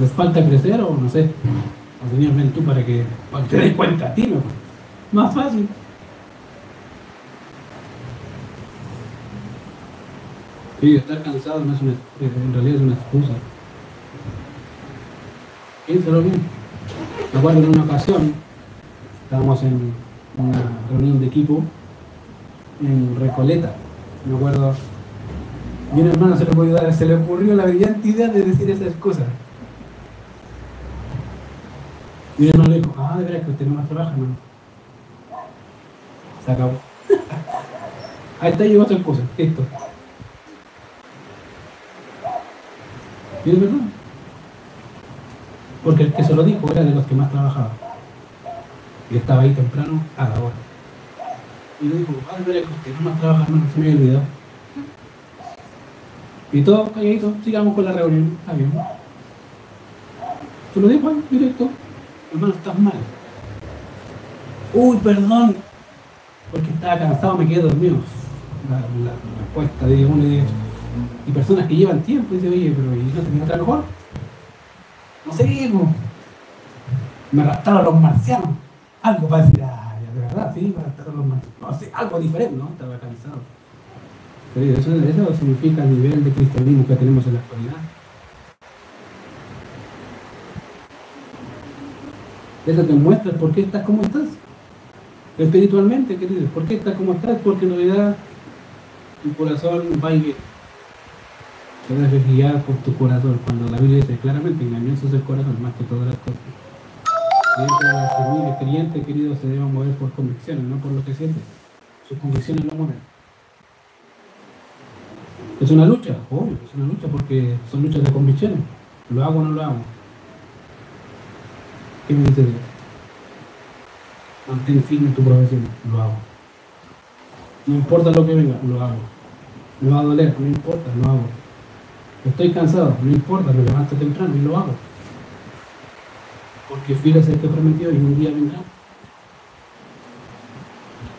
les falta crecer o no sé. O Señor, ven tú para que, te des cuenta a ti, ¿no? Más fácil. Sí, estar cansado es una, en realidad es una excusa. Piénsalo bien. Me acuerdo en una ocasión, estábamos en una reunión de equipo en Recoleta. Me acuerdo, mi hermano se le, ayudar, se le ocurrió la brillante idea de decir esas cosas. Y mi hermano le dijo, ah, de verdad que usted no más trabaja, hermano. Se acabó. *laughs* Ahí está, llegó otra cosa, esto. Y es verdad. Porque el que se lo dijo era de los que más trabajaba. Y estaba ahí temprano a la hora. Y le dijo, de verdad que no más trabaja, hermano, se me había olvidado. Y todo calladito, sigamos con la reunión. Está. Se lo dijo ahí, directo hermano, estás mal. Uy, perdón, porque estaba cansado, me quedé dormido. La, respuesta de uno y de Y personas que llevan tiempo, dice, oye, pero ¿y no tenía otra mejor? No sé, me arrastraron los marcianos. Algo para decir, ay, de verdad, sí, me arrastraron los marcianos. No sé, algo diferente, ¿no? Estaba cansado. Pero eso, eso significa el nivel de cristianismo que tenemos en la actualidad. Eso te muestra por qué estás como estás. Espiritualmente, querido. ¿Por qué estás como estás? Porque en realidad tu corazón va y viene. Te dejes por tu corazón. Cuando la Biblia dice claramente, engañoso es el corazón más que todas las cosas. Siempre las familias creyentes, queridos, se deben mover por convicciones, no por lo que sienten. Sus convicciones no mueven. Es una lucha, obvio, es una lucha porque son luchas de convicciones. ¿Lo hago o no lo hago? ¿Qué me dice Dios? Mantén firme tu profesión, lo hago. No importa lo que venga, lo hago. Me va a doler, no importa, lo hago. Estoy cansado, no importa, me levanto temprano y lo hago. Porque es el que prometió y un día vendrá.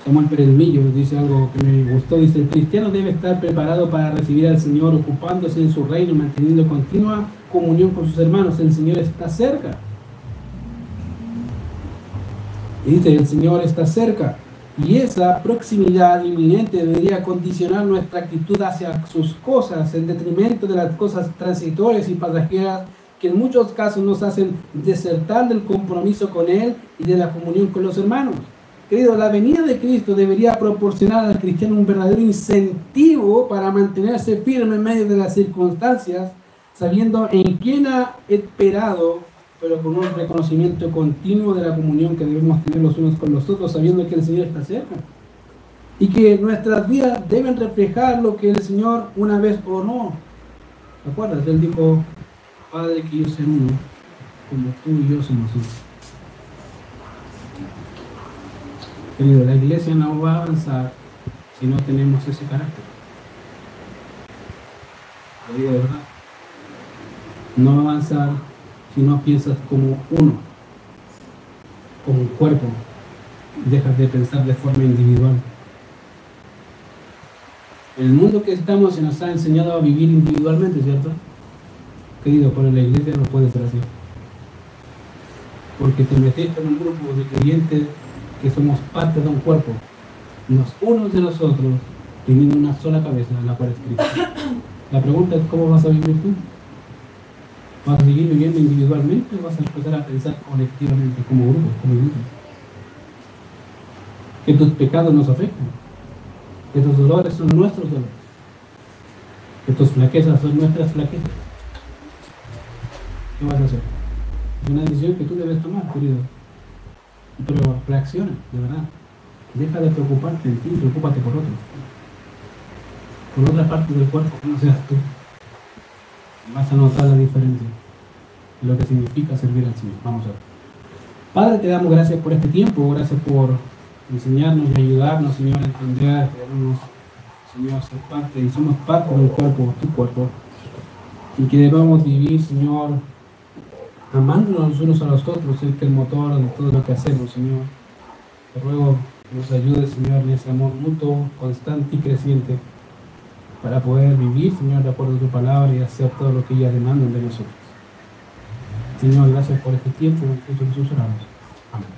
Samuel Pérez Millo dice algo que me gustó, dice, el cristiano debe estar preparado para recibir al Señor, ocupándose en su reino, manteniendo continua comunión con sus hermanos. El Señor está cerca. Y dice, el Señor está cerca. Y esa proximidad inminente debería condicionar nuestra actitud hacia sus cosas en detrimento de las cosas transitorias y pasajeras que en muchos casos nos hacen desertar del compromiso con Él y de la comunión con los hermanos. Querido, la venida de Cristo debería proporcionar al cristiano un verdadero incentivo para mantenerse firme en medio de las circunstancias, sabiendo en quién ha esperado, pero con un reconocimiento continuo de la comunión que debemos tener los unos con los otros, sabiendo que el Señor está cerca. Y que nuestras vidas deben reflejar lo que el Señor una vez o no. ¿Te acuerdas? Él dijo, Padre, que yo sea uno, como tú y yo somos uno. Querido, la iglesia no va a avanzar si no tenemos ese carácter. De verdad. No va a avanzar si no piensas como uno, como un cuerpo, dejas de pensar de forma individual. El mundo que estamos se nos ha enseñado a vivir individualmente, ¿cierto? Querido, pero la iglesia no puede ser así. Porque te metiste en un grupo de creyentes que somos parte de un cuerpo, los unos de nosotros, teniendo una sola cabeza, la cual es. La pregunta es, ¿cómo vas a vivir tú? ¿Vas a seguir viviendo individualmente o vas a empezar a pensar colectivamente, como grupo, como grupo? Que tus pecados nos afectan, que tus dolores son nuestros dolores, que tus flaquezas son nuestras flaquezas. ¿Qué vas a hacer? Es una decisión que tú debes tomar, querido. Pero reacciona, de verdad. Deja de preocuparte en ti, preocúpate por otro. Por otra parte del cuerpo no seas tú. Vas a notar la diferencia. Lo que significa servir al Señor. Vamos a ver. Padre, te damos gracias por este tiempo, gracias por enseñarnos y ayudarnos, Señor, a entender, Señor, ser parte, y somos parte del cuerpo, tu cuerpo, y que debamos vivir, Señor, amándonos los unos a los otros, el que el motor de todo lo que hacemos, Señor. Te ruego que nos ayude, Señor, en ese amor mutuo, constante y creciente, para poder vivir, Señor, de acuerdo a tu palabra y hacer todo lo que ellas demandan de nosotros. Señor, gracias por este tiempo, en Cristo Jesús oramos. Amén.